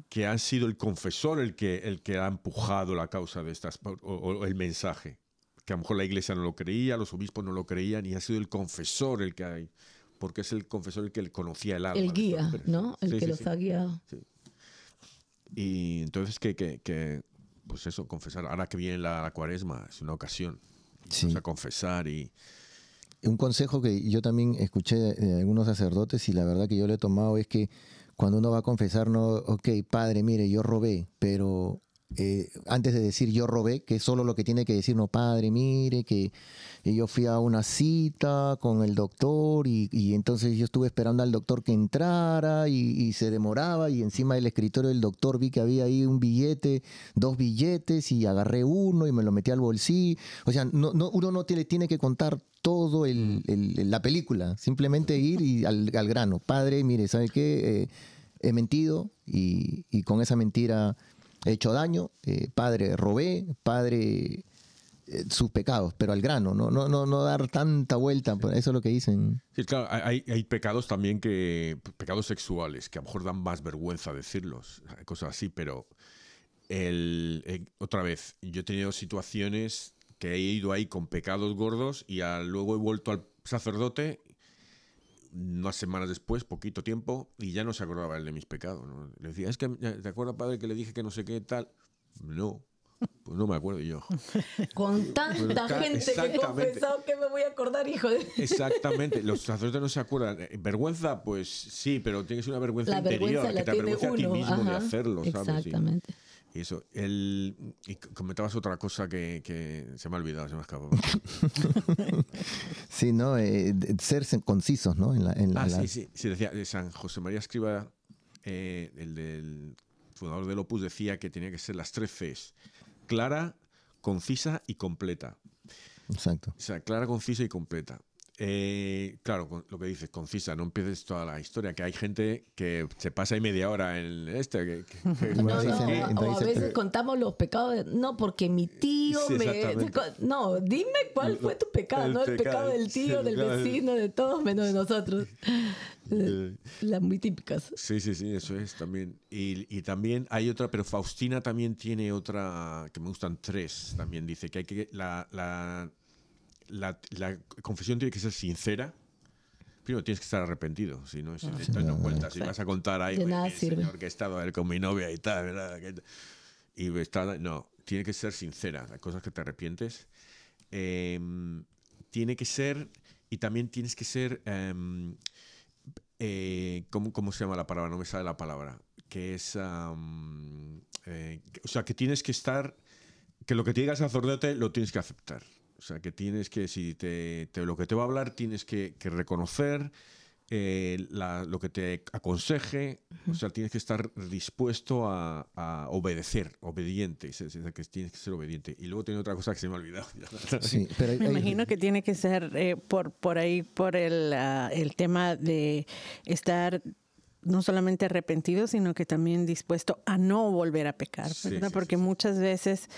que han sido el confesor el que, el que ha empujado la causa de estas, o, el mensaje. Que a lo mejor la iglesia no lo creía, los obispos no lo creían, y ha sido el confesor el que hay, porque es el confesor el que conocía el alma. El guía, ¿no? El que los ha guiado. Y entonces que, que, que pues eso, confesar. Ahora que viene la, cuaresma, es una ocasión. Sí. a confesar y... Un consejo que yo también escuché de algunos sacerdotes y la verdad que yo le he tomado es que cuando uno va a confesar, no, ok, padre, mire, yo robé, pero eh, antes de decir yo robé, que es solo lo que tiene que decir, no, padre, mire, que yo fui a una cita con el doctor y, entonces yo estuve esperando al doctor que entrara y, se demoraba y encima del escritorio del doctor vi que había ahí un billete, dos billetes y agarré uno y me lo metí al bolsillo. O sea, no, no, uno no tiene, que contar todo el, el, la película, simplemente ir y al, grano. Padre, mire, ¿sabe qué? Eh, he mentido y con esa mentira he hecho daño, eh, padre, robé, padre, eh, sus pecados, pero al grano, no, no, no, no dar tanta vuelta, eso es lo que dicen. Sí, claro, hay, pecados también que, pecados sexuales, que a lo mejor dan más vergüenza decirlos, cosas así, pero el, eh, otra vez, yo he tenido situaciones que he ido ahí con pecados gordos y luego he vuelto al sacerdote unas semanas después, poquito tiempo, y ya no se acordaba él de mis pecados. ¿no? Le decía, es que, ¿te acuerdas, padre, que le dije que no sé qué tal? No, pues no me acuerdo yo. Con tanta pues, gente que he confesado que me voy a acordar, hijo de... Exactamente, los sacerdotes no se acuerdan. Eh, vergüenza, pues sí, pero tiene que ser una vergüenza la interior, vergüenza que te avergüenza a ti mismo Ajá, de hacerlo, ¿sabes? Exactamente. Sí. Y eso, el, y comentabas otra cosa que, que, se me ha olvidado, se me ha escapado. sí, ¿no? Eh, ser concisos, ¿no? En la, en la, ah, la... sí, sí, sí, decía, San José María Escriba, eh, el del fundador del Opus, decía que tenía que ser las tres Cs, clara, concisa y completa. Exacto. O sea, clara, concisa y completa. Eh, claro, lo que dices, concisa, no empieces toda la historia, que hay gente que se pasa ahí media hora en este. Que, que, que no, o a veces contamos los pecados, de, no, porque mi tío sí, me... No, dime cuál fue tu pecado, el no el pecado, pecado del tío, sí, del claro. vecino, de todos, menos de nosotros. Las muy típicas. Sí, sí, sí, eso es también. Y, y, también hay otra, pero Faustina también tiene otra, que me gustan tres, también dice que hay que... La, la, la, la, confesión tiene que ser sincera. Primero tienes que estar arrepentido, si no, si Ah, te no si vas a contar ahí, nada señor, que he estado él con mi novia y tal, ¿verdad? Y está, no, tiene que ser sincera, hay cosas que te arrepientes. Eh, tiene que ser, y también tienes que ser, em, eh, ¿cómo, ¿cómo se llama la palabra? No me sale la palabra. Que es, eh, que- o sea, que tienes que estar, que lo que te diga el sacerdote lo tienes que aceptar. O sea, que tienes que, si te, te- lo que te va a hablar, tienes que, que reconocer eh, la- lo que te aconseje. O sea, tienes que estar dispuesto a, a obedecer, obediente. Es que tienes que ser obediente. Y luego tiene otra cosa que se me ha olvidado. Sí, pero hay- Me hay- imagino que tiene que ser eh, por, por ahí, por el, ah, el tema de estar no solamente arrepentido, sino que también dispuesto a no volver a pecar, Sí, ¿verdad? sí, Porque sí, muchas veces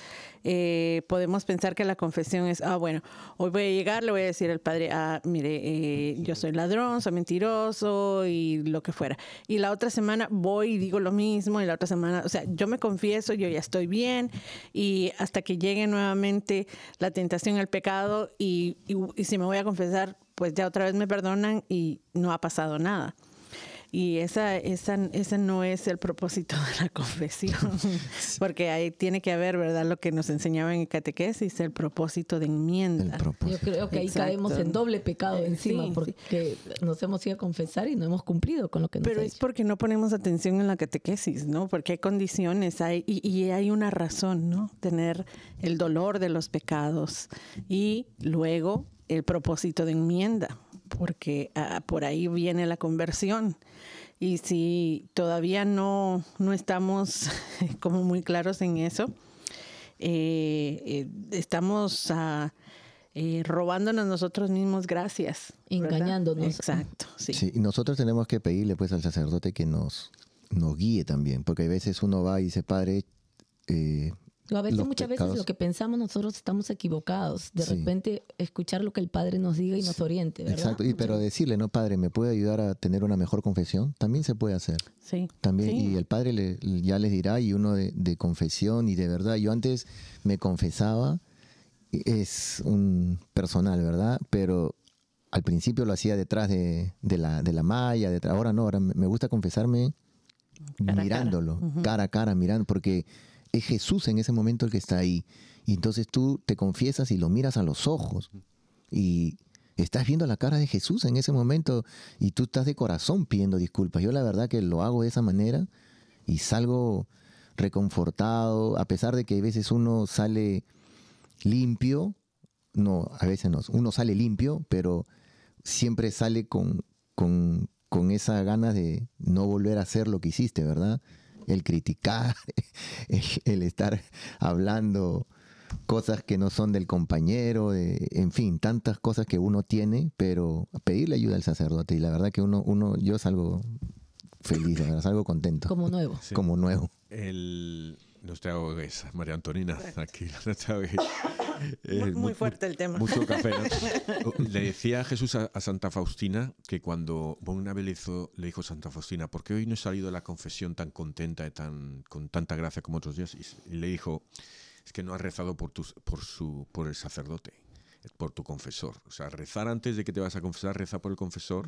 eh, podemos pensar que la confesión es, ah, bueno, hoy voy a llegar, le voy a decir al padre, ah, mire, eh, yo soy ladrón, soy mentiroso y lo que fuera. Y la otra semana voy y digo lo mismo, y la otra semana, o sea, yo me confieso, yo ya estoy bien, y hasta que llegue nuevamente la tentación, el pecado, y, y, y si me voy a confesar, pues ya otra vez me perdonan y no ha pasado nada. Y esa, esa, ese no es el propósito de la confesión, porque ahí tiene que haber, ¿verdad? Lo que nos enseñaban en catequesis, el propósito de enmienda. propósito. Yo creo que ahí Exacto. caemos en doble pecado Eh, encima sí, sí. porque nos hemos ido a confesar y no hemos cumplido con lo que nos Pero ha es dicho. porque no ponemos atención en la catequesis, ¿no? Porque hay condiciones hay, y, y hay una razón, ¿no? Tener el dolor de los pecados y luego el propósito de enmienda, porque ah, por ahí viene la conversión. Y si todavía no, no estamos como muy claros en eso, eh, eh, estamos ah, eh, robándonos nosotros mismos gracias. ¿verdad? Engañándonos. Exacto, sí. Sí, y nosotros tenemos que pedirle pues al sacerdote que nos, nos guíe también, porque a veces uno va y dice, padre, eh, A veces, los muchas pecados- veces lo que pensamos nosotros estamos equivocados. De Sí. repente escuchar lo que el Padre nos diga y nos oriente, ¿verdad? exacto, y, pero decirle, no, padre, ¿me puede ayudar a tener una mejor confesión? También se puede hacer. Sí. También, Sí. y el padre le- ya les dirá, y uno de, de confesión y de verdad. Yo antes me confesaba, es un personal, ¿verdad? Pero al principio lo hacía detrás de, de la, de la malla, detrás. ahora no, ahora me gusta confesarme Cara a cara. mirándolo, Ujú. cara a cara, mirando, porque es Jesús en ese momento el que está ahí. Y entonces tú te confiesas y lo miras a los ojos. Y estás viendo la cara de Jesús en ese momento y tú estás de corazón pidiendo disculpas. Yo la verdad que lo hago de esa manera y salgo reconfortado, a pesar de que a veces uno sale limpio, no, a veces no, uno sale limpio, pero siempre sale con, con, con esa ganas de no volver a hacer lo que hiciste, ¿verdad? El criticar, el, el estar hablando cosas que no son del compañero, de- en fin, tantas cosas que uno tiene, pero pedirle ayuda al sacerdote y la verdad que uno, uno yo salgo feliz, la verdad, salgo contento, como, Como nuevo. Sí. nuevo. El, no te ahogues, María Antonina, ahogues. Eh, Muy, mu- muy fuerte el tema. Mucho café, ¿no? Le decía Jesús a, a Santa Faustina que cuando una vez le, hizo, le dijo Santa Faustina, ¿por qué hoy no he salido de la confesión tan contenta y tan, con tanta gracia como otros días? Y, le dijo, es que no has rezado por, tus, por, su, por el sacerdote, por tu confesor. O sea, rezar antes de que te vas a confesar, reza por el confesor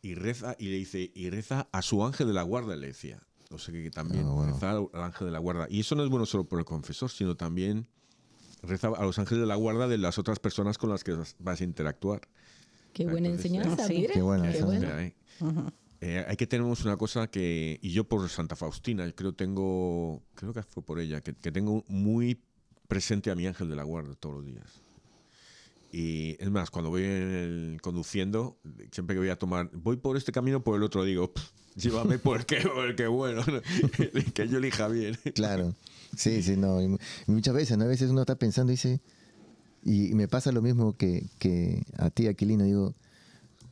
y reza, y le dice, y reza a su ángel de la guarda, le decía. O sea que, también Ah, bueno. reza al, ángel de la guarda. Y eso no es bueno solo por el confesor, sino también reza a los ángeles de la guarda de las otras personas con las que vas- a interactuar. Qué buena Entonces, enseñanza, sí. mire. Qué buena Qué. Mira, eh. Eh, hay que tener una cosa que, y yo por Santa Faustina, yo creo tengo, creo que fue por ella, que, que tengo muy presente a mi ángel de la guarda todos los días. Y es más, cuando voy en el- conduciendo, siempre que voy a tomar, voy por este camino, por el otro, digo, "Pff, llévame por el que, bueno, que yo elija bien. Claro, sí, sí, no. muchas veces, ¿no? A veces uno está pensando y dice, y me pasa lo mismo que, que a ti, Aquilino, digo,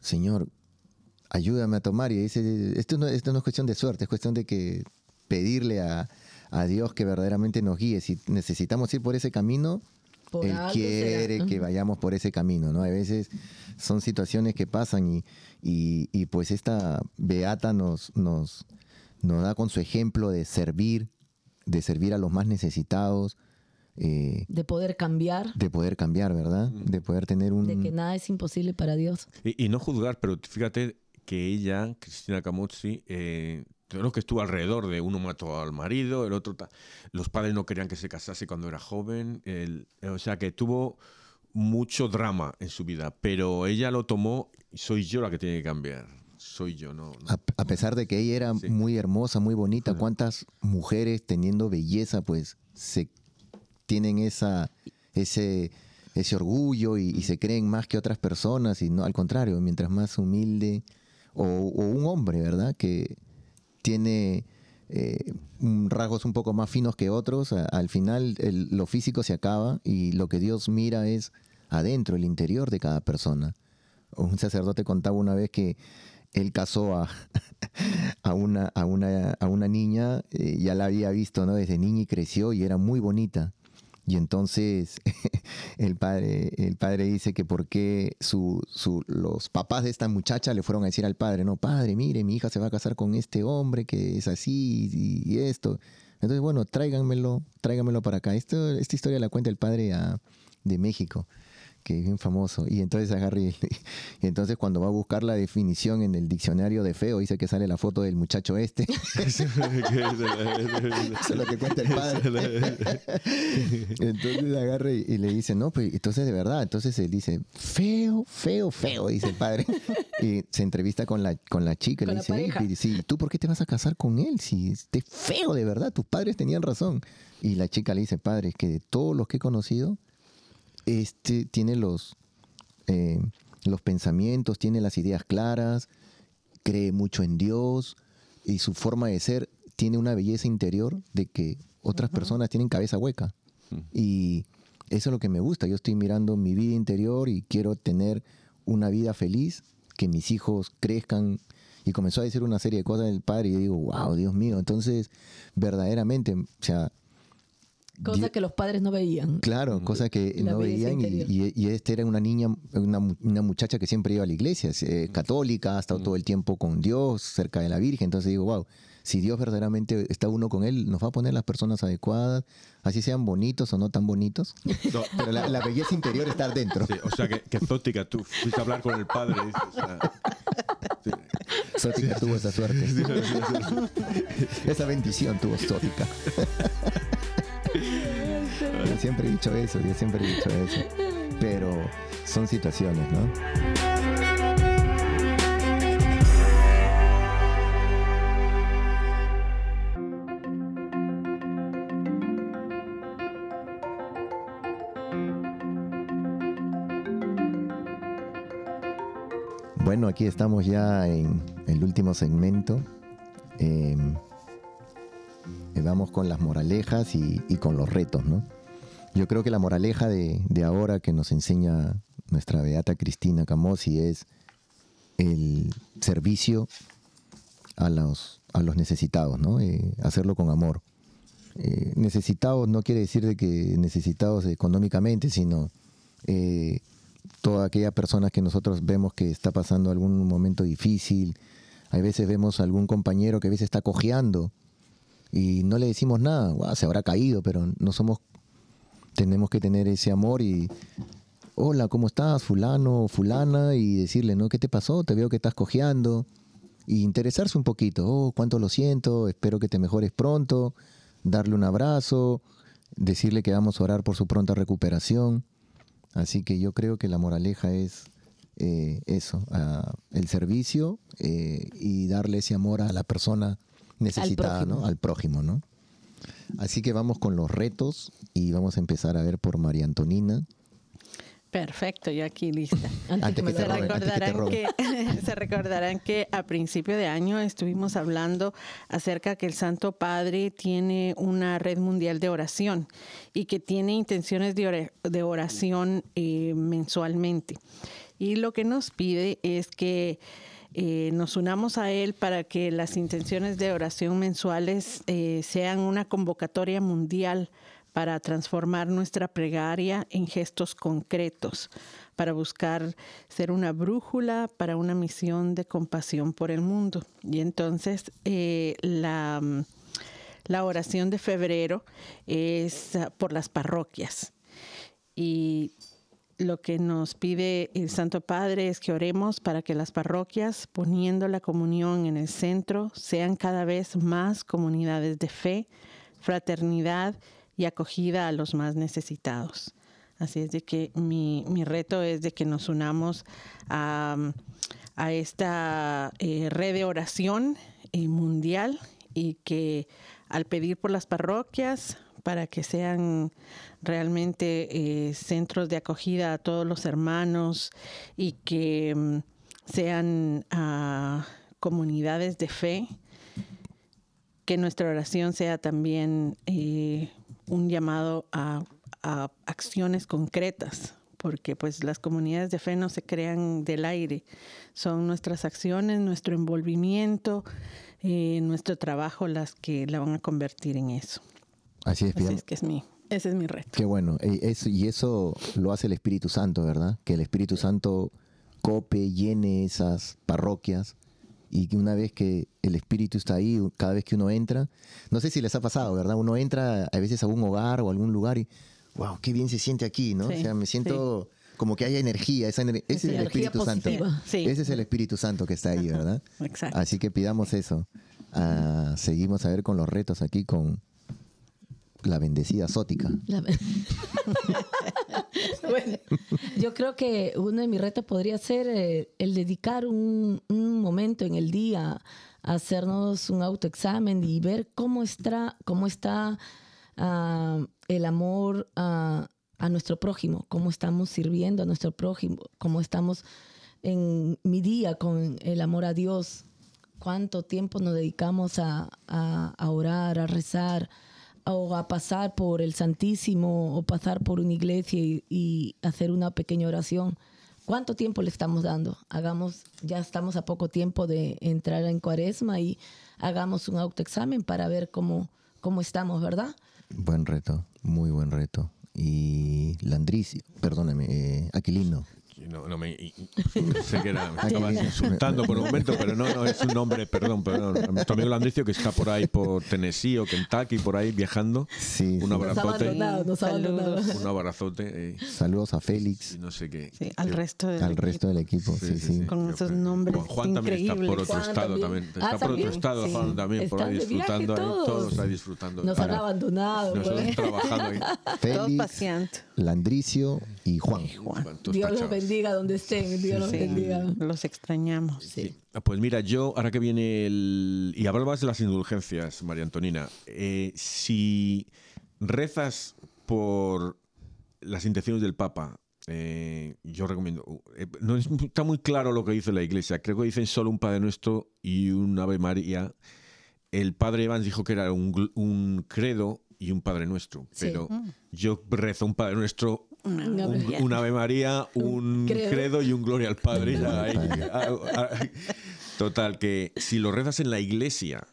Señor, ayúdame a tomar. Y dice, esto no, esto no es cuestión de suerte, es cuestión de que pedirle a, a Dios que verdaderamente nos guíe. Si necesitamos ir por ese camino, Por Él algo quiere será. que vayamos por ese camino, ¿no? A veces son situaciones que pasan y, y- y, pues esta Beata nos, nos, nos da con su ejemplo de servir, de servir a los más necesitados, eh, De poder cambiar, de poder cambiar, ¿verdad? De poder tener un... de que nada es imposible para Dios. Y, y no juzgar, pero fíjate que ella, Cristina Camozzi, eh, lo que estuvo alrededor de uno mató al marido, el otro... Los padres no querían que se casase cuando era joven, el- o sea que tuvo mucho drama en su vida, pero ella lo tomó y soy yo la que tiene que cambiar. Soy yo, no. no. A, a pesar de que ella era Sí. muy hermosa, muy bonita, ¿cuántas mujeres teniendo belleza pues se tienen esa, ese, ese orgullo y, y se creen más que otras personas? Y no, al contrario, mientras más humilde, o, o un hombre, ¿verdad? Que tiene eh, rasgos un poco más finos que otros, al final lo físico se acaba y lo que Dios mira es adentro, el interior de cada persona. Un sacerdote contaba una vez que él casó a, a, una, a, una, a una niña, eh, ya la había visto ¿no? desde niña y creció y era muy bonita. Y entonces el padre, el padre dice que por qué su, su- los papás de esta muchacha le fueron a decir al padre, no, padre, mire, mi hija se va a casar con este hombre que es así y, esto. Entonces, bueno, tráiganmelo, tráiganmelo para acá. Esto, esta historia la cuenta el padre a- de México, que es bien famoso. Y entonces agarra y, y entonces cuando va a buscar la definición en el diccionario de feo, dice que sale la foto del muchacho este. Eso es lo que cuenta el padre. entonces agarra y, y le dice, no, pues entonces de verdad. Entonces él dice, feo, feo, feo, dice el padre. Y se entrevista con la, con la chica y Con le dice, "Ey, pareja. y dice, "¿Y ¿tú por qué te vas a casar con él? Si este es feo de verdad, tus padres tenían razón. Y la chica le dice, padre, es que de todos los que he conocido, este tiene los, eh, los pensamientos, tiene las ideas claras, cree mucho en Dios y su forma de ser tiene una belleza interior de que otras personas tienen cabeza hueca. Y eso es lo que me gusta. Yo estoy mirando mi vida interior y quiero tener una vida feliz, que mis hijos crezcan. Y comenzó a decir una serie de cosas del padre y yo digo, wow, Dios mío. Entonces, verdaderamente, o sea, Cosa que los padres no veían. Claro, cosa que La no veían y, y, y esta era una niña, una, una muchacha que siempre iba a la iglesia, es, eh, católica, ha estado todo el tiempo con Dios, cerca de la Virgen, entonces digo, wow, si Dios verdaderamente está uno con él, nos va a poner las personas adecuadas, así sean bonitos o no tan bonitos, No, pero la, la belleza interior está dentro. sí, o sea que, que tú fuiste a hablar con el padre. dices, o sea, sí. Sótica tuvo esa suerte. esa bendición tuvo Sótica. Yo siempre he dicho eso, yo siempre he dicho eso. Pero son situaciones, ¿no? Bueno, aquí estamos ya en el último segmento. Em, vamos con las moralejas y, con los retos, ¿no? Yo creo que la moraleja de, ahora que nos enseña nuestra beata Cristina Camosi es el servicio a los, a los necesitados, ¿no? Eh, hacerlo con amor. Eh, necesitados no quiere decir de que necesitados económicamente, sino eh, toda aquella persona que nosotros vemos que está pasando algún momento difícil. A veces vemos algún compañero que a veces está cojeando y no le decimos nada, se habrá caído, pero no somos, tenemos que tener ese amor y hola, ¿cómo estás, fulano, fulana? Y decirle, ¿no? ¿Qué te pasó? Te veo que estás cojeando. Y interesarse un poquito, oh, cuánto lo siento, espero que te mejores pronto, darle un abrazo, decirle que vamos a orar por su pronta recuperación. Así que yo creo que la moraleja es eh, eso, el servicio eh, y darle ese amor a la persona necesitada, al ¿no? Al prójimo, ¿no? Así que vamos con los retos y vamos a empezar a ver por María Antonina. Perfecto, yo aquí lista. se, recordarán que, se recordarán que a principio de año estuvimos hablando acerca que el Santo Padre tiene una red mundial de oración y que tiene intenciones de oración eh, mensualmente. Y lo que nos pide es que eh, nos unamos a Él para que las intenciones de oración mensuales eh, sean una convocatoria mundial para transformar nuestra plegaria en gestos concretos, para buscar ser una brújula para una misión de compasión por el mundo. Y entonces eh, la, la oración de febrero es por las parroquias. Y lo que nos pide el Santo Padre es que oremos para que las parroquias, poniendo la comunión en el centro, sean cada vez más comunidades de fe, fraternidad y acogida a los más necesitados. Así es de que mi, reto es de que nos unamos a, esta eh, red de oración eh, mundial y que al pedir por las parroquias para que sean realmente eh, centros de acogida a todos los hermanos y que mm, sean ah, comunidades de fe, que nuestra oración sea también un llamado a, acciones concretas, porque pues las comunidades de fe no se crean del aire, son nuestras acciones, nuestro envolvimiento, eh, nuestro trabajo las que la van a convertir en eso. Así es, Así es que es mi, ese es mi reto. Qué bueno, y eso lo hace el Espíritu Santo, ¿verdad? Que el Espíritu Santo cope, llene esas parroquias y que una vez que el espíritu está ahí, cada vez que uno entra, no sé si les ha pasado, ¿verdad? Uno entra a veces a un hogar o a algún lugar y, wow, qué bien se siente aquí, ¿no? o sea, me siento como que hay energía, esa ese es el Espíritu Santo. Ese es el Espíritu Santo que está ahí, ¿verdad? Exacto. Así que pidamos eso. Ah, seguimos a ver con los retos aquí con la bendecida sótica. bueno, yo creo que uno de mis retos podría ser eh, el dedicar un, momento en el día a hacernos un autoexamen y ver cómo está, cómo está ah, el amor a nuestro prójimo, cómo estamos sirviendo a nuestro prójimo, cómo estamos en mi día con el amor a Dios, cuánto tiempo nos dedicamos a orar, a rezar, o a pasar por el Santísimo o pasar por una iglesia y, hacer una pequeña oración. ¿Cuánto tiempo le estamos dando? Hagamos, ya estamos a poco tiempo de entrar en cuaresma y hagamos un autoexamen para ver cómo, cómo estamos, ¿verdad? Buen reto, muy buen reto. Y Landricio, perdóname, eh, Aquilino. No, no me sé que era, me estabas insultando por un momento, pero no, no es un nombre, perdón, perdón. Tu amigo Landricio que está por ahí por Tennessee o Kentucky, por ahí viajando. Sí. Un abrazote. Saludos. Un abrazote. Eh. Saludos a Félix. no sé qué. Sí, al resto del al equipo. resto del equipo. Sí, sí. Con esos nombres. Juan también está por otro estado también. Está ah, por otro estado, Juan también por ahí disfrutando ahí. Todos ahí disfrutando. Nos han abandonado. Nosotros pues. trabajando ahí. Félix, Landricio y Juan. Dios los bendiga donde estén. Dios los bendiga. Los extrañamos. Sí. Ah, pues mira, yo, ahora que viene el. Y hablabas de las indulgencias, María Antonina. Eh, si rezas por las intenciones del Papa eh, yo recomiendo. eh, no es- está muy claro lo que dice la iglesia. Creo que dicen solo un Padre Nuestro y un Ave María. El padre Evans dijo que era un, credo y un Padre Nuestro. Sí. Pero yo rezo un Padre Nuestro, Una un, Ave María, un credo. credo. y un Gloria al Padre. ya ahí. Total, que si lo rezas en la iglesia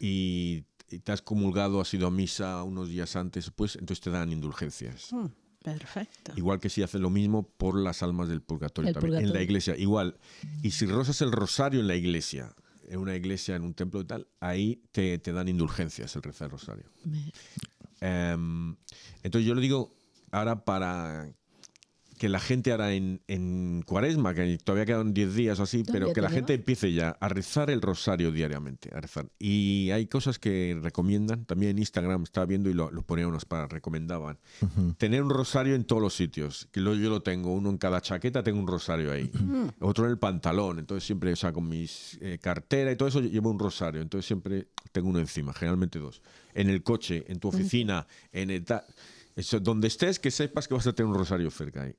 y, y te has comulgado, has ido a misa unos días antes, pues entonces te dan indulgencias. Mm, Perfecto. Igual que si haces lo mismo por las almas del purgatorio también. En la iglesia, igual. Y si rosas el rosario en la iglesia, en una iglesia, en un templo y tal, ahí te, te dan indulgencias el rezar el rosario. Em, entonces yo le digo ahora para que la gente ahora en, en cuaresma, que todavía quedan 10 días o así, pero que la gente empiece ya a rezar el rosario diariamente, a rezar. Y hay cosas que recomiendan, también en Instagram estaba viendo y lo, lo ponía unos para, recomendaban. Tener un rosario en todos los sitios, que lo- yo lo tengo, uno en cada chaqueta tengo un rosario ahí, otro en el pantalón, entonces siempre, o sea, con mis eh, cartera y todo eso llevo un rosario, entonces siempre tengo uno encima, generalmente dos. En el coche, en tu oficina, en el eso, donde estés, que sepas que vas a tener un rosario cerca ahí.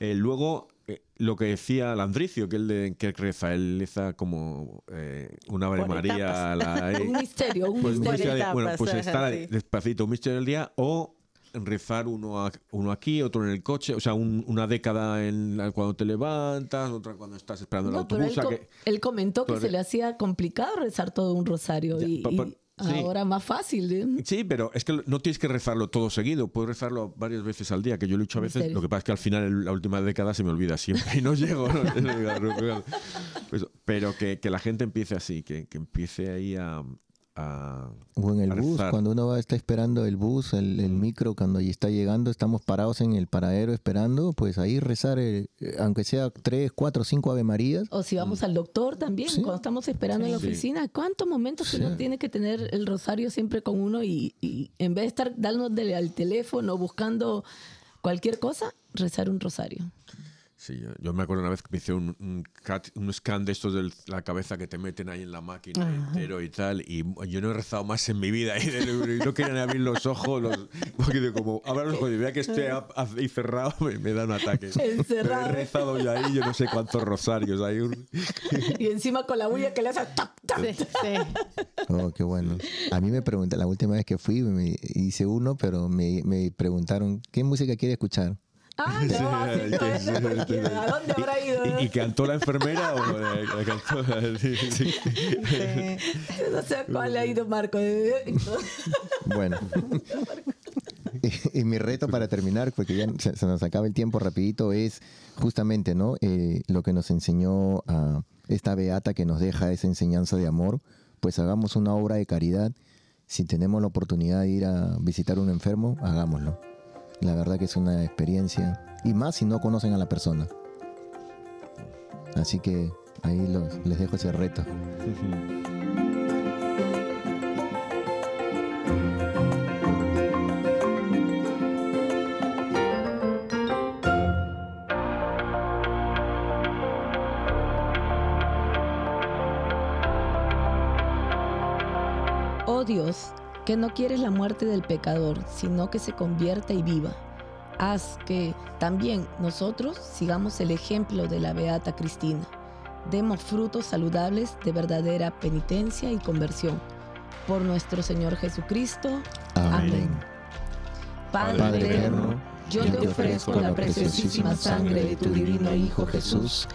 Eh, luego, eh, lo que decía Landricio, que él de, que reza, él reza como eh, una Ave María. la- Un misterio, un pues, misterio. de- bueno, pues estar despacito, un misterio del día, o rezar uno, a- uno aquí, otro en el coche, o sea, un- una década en la- cuando te levantas, otra cuando estás esperando el No, él, autobús. o sea que- él comentó que se le hacía complicado rezar todo un rosario Ya, y, pa- pa- y sí. ahora más fácil. ¿eh? Sí, pero es que no tienes que rezarlo todo seguido, puedes rezarlo varias veces al día, que yo lo he hecho a veces, lo que pasa es que al final, en la última década, se me olvida siempre y no llego. ¿no? Pues, pero que, que la gente empiece así, que, que empiece ahí a... a- O en el bus, rezar. cuando uno va, está esperando el bus, el, el micro, cuando ya está llegando, estamos parados en el paradero esperando, pues ahí rezar, el- eh, aunque sea tres, cuatro, cinco Ave Marías. O si vamos al doctor también, Sí. cuando estamos esperando en la oficina, ¿cuántos momentos que Sí. uno tiene que tener el rosario siempre con uno y, y en vez de estar dándole al teléfono buscando cualquier cosa, rezar un rosario? Sí, yo, yo me acuerdo una vez que me hice un, un, cat- un scan de estos de la cabeza que te meten ahí en la máquina entero y tal. Y yo no he rezado más en mi vida. Y, de- y no querían abrir los ojos. Los, porque como, abra los ojos y vea que a- ahí cerrado, me, me da un ataque. Encerrado. Pero he rezado yo ahí, yo no sé cuántos rosarios. Hay un, Y encima con la bulla que le hace tac. Sí, sí. Oh, qué bueno. A mí me preguntan, la última vez que fui, me hice uno, pero me, me preguntaron, ¿qué música quiere escuchar? Ah, no. ¿A dónde habrá ido? y, y cantó la enfermera o eh, cantó sí, sí. No sé a cuál ha ido Marco. Bueno. y, y mi reto para terminar, porque ya se, se nos acaba el tiempo rapidito, es justamente ¿no? Eh, lo que nos enseñó a esta beata que nos deja esa enseñanza de amor, pues hagamos una obra de caridad. Si tenemos la oportunidad de ir a visitar a un enfermo, hagámoslo. La verdad que es una experiencia, y más si no conocen a la persona. Así que ahí los- les dejo ese reto. Oh Dios, que no quieres la muerte del pecador, sino que se convierta y viva. Haz que también nosotros sigamos el ejemplo de la Beata Cristina. Demos frutos saludables de verdadera penitencia y conversión. Por nuestro Señor Jesucristo. Amén. Padre, Padre eterno, eterno, yo te ofrezco la preciosísima sangre de tu divino Hijo Jesús,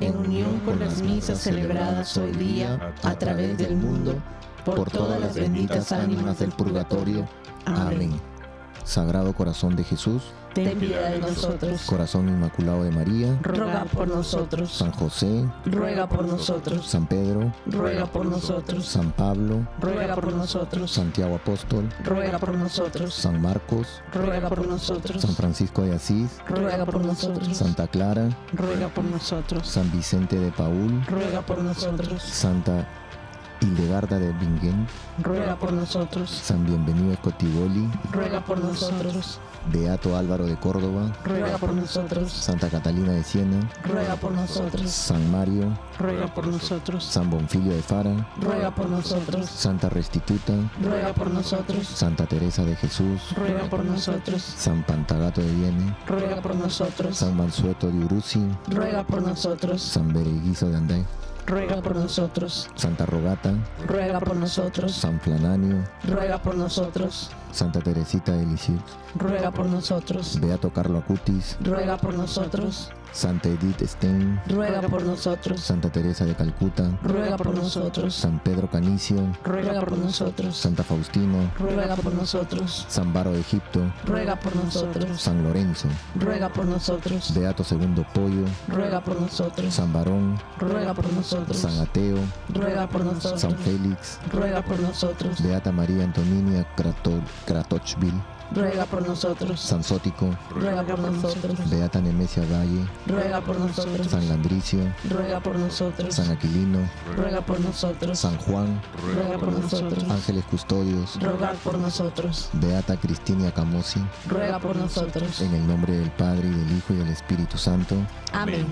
en unión con las misas celebradas hoy día a través del mundo, por todas las benditas ánimas del purgatorio. Amén. Sagrado Corazón de Jesús, Ten piedad de nosotros. Corazón Inmaculado de María, Ruega por nosotros. San José, Ruega por nosotros. San Pedro, Ruega por nosotros. San Pablo, Ruega por nosotros. Santiago Apóstol, Ruega por nosotros. San Marcos, Ruega por nosotros. San Francisco de Asís, Ruega por nosotros. Santa Clara, Ruega por nosotros. San Vicente de Paul, Ruega por nosotros. Santa Hildegarda de Bingen, ruega por nosotros, San Bienvenido Escotiboli, ruega por nosotros, Beato Álvaro de Córdoba, ruega por nosotros, Santa Catalina de Siena, ruega por nosotros, San Mario, ruega por nosotros, San Bonfilio de Fara, ruega por nosotros, Santa Restituta, ruega por nosotros, Santa Teresa de Jesús, ruega por nosotros, San Pantagato de Viene, ruega por nosotros, San Mansueto de Uruzi, ruega por nosotros, San Bereguizo de Andé, ruega por nosotros, Santa Rogata, ruega por nosotros, San Flananio, ruega por nosotros, Santa Teresita de Lisieux, ruega por nosotros, Beato Carlo Acutis, ruega por nosotros, Santa Edith Stein, ruega por nosotros, Santa Teresa de Calcuta, ruega por nosotros, San Pedro Canicio, ruega por nosotros, Santa Faustina, ruega por nosotros, San Baro de Egipto, ruega por nosotros, San Lorenzo, ruega por nosotros, Beato Segundo Pollo, ruega por nosotros, San Barón, ruega por nosotros, San Ateo, ruega por nosotros, San Félix, ruega por nosotros, Beata María Antoninia Krato- Kratochvil, ruega por nosotros, San Sótico, ruega por nosotros, Beata Nemesia Valle, ruega por nosotros, San Landricio, ruega por nosotros, San Aquilino, ruega por nosotros, San Juan, ruega por nosotros, Ángeles Custodios, ruega por nosotros, Beata Cristina Camosi, ruega por nosotros. en el nombre del Padre y del Hijo y del Espíritu Santo. Amén.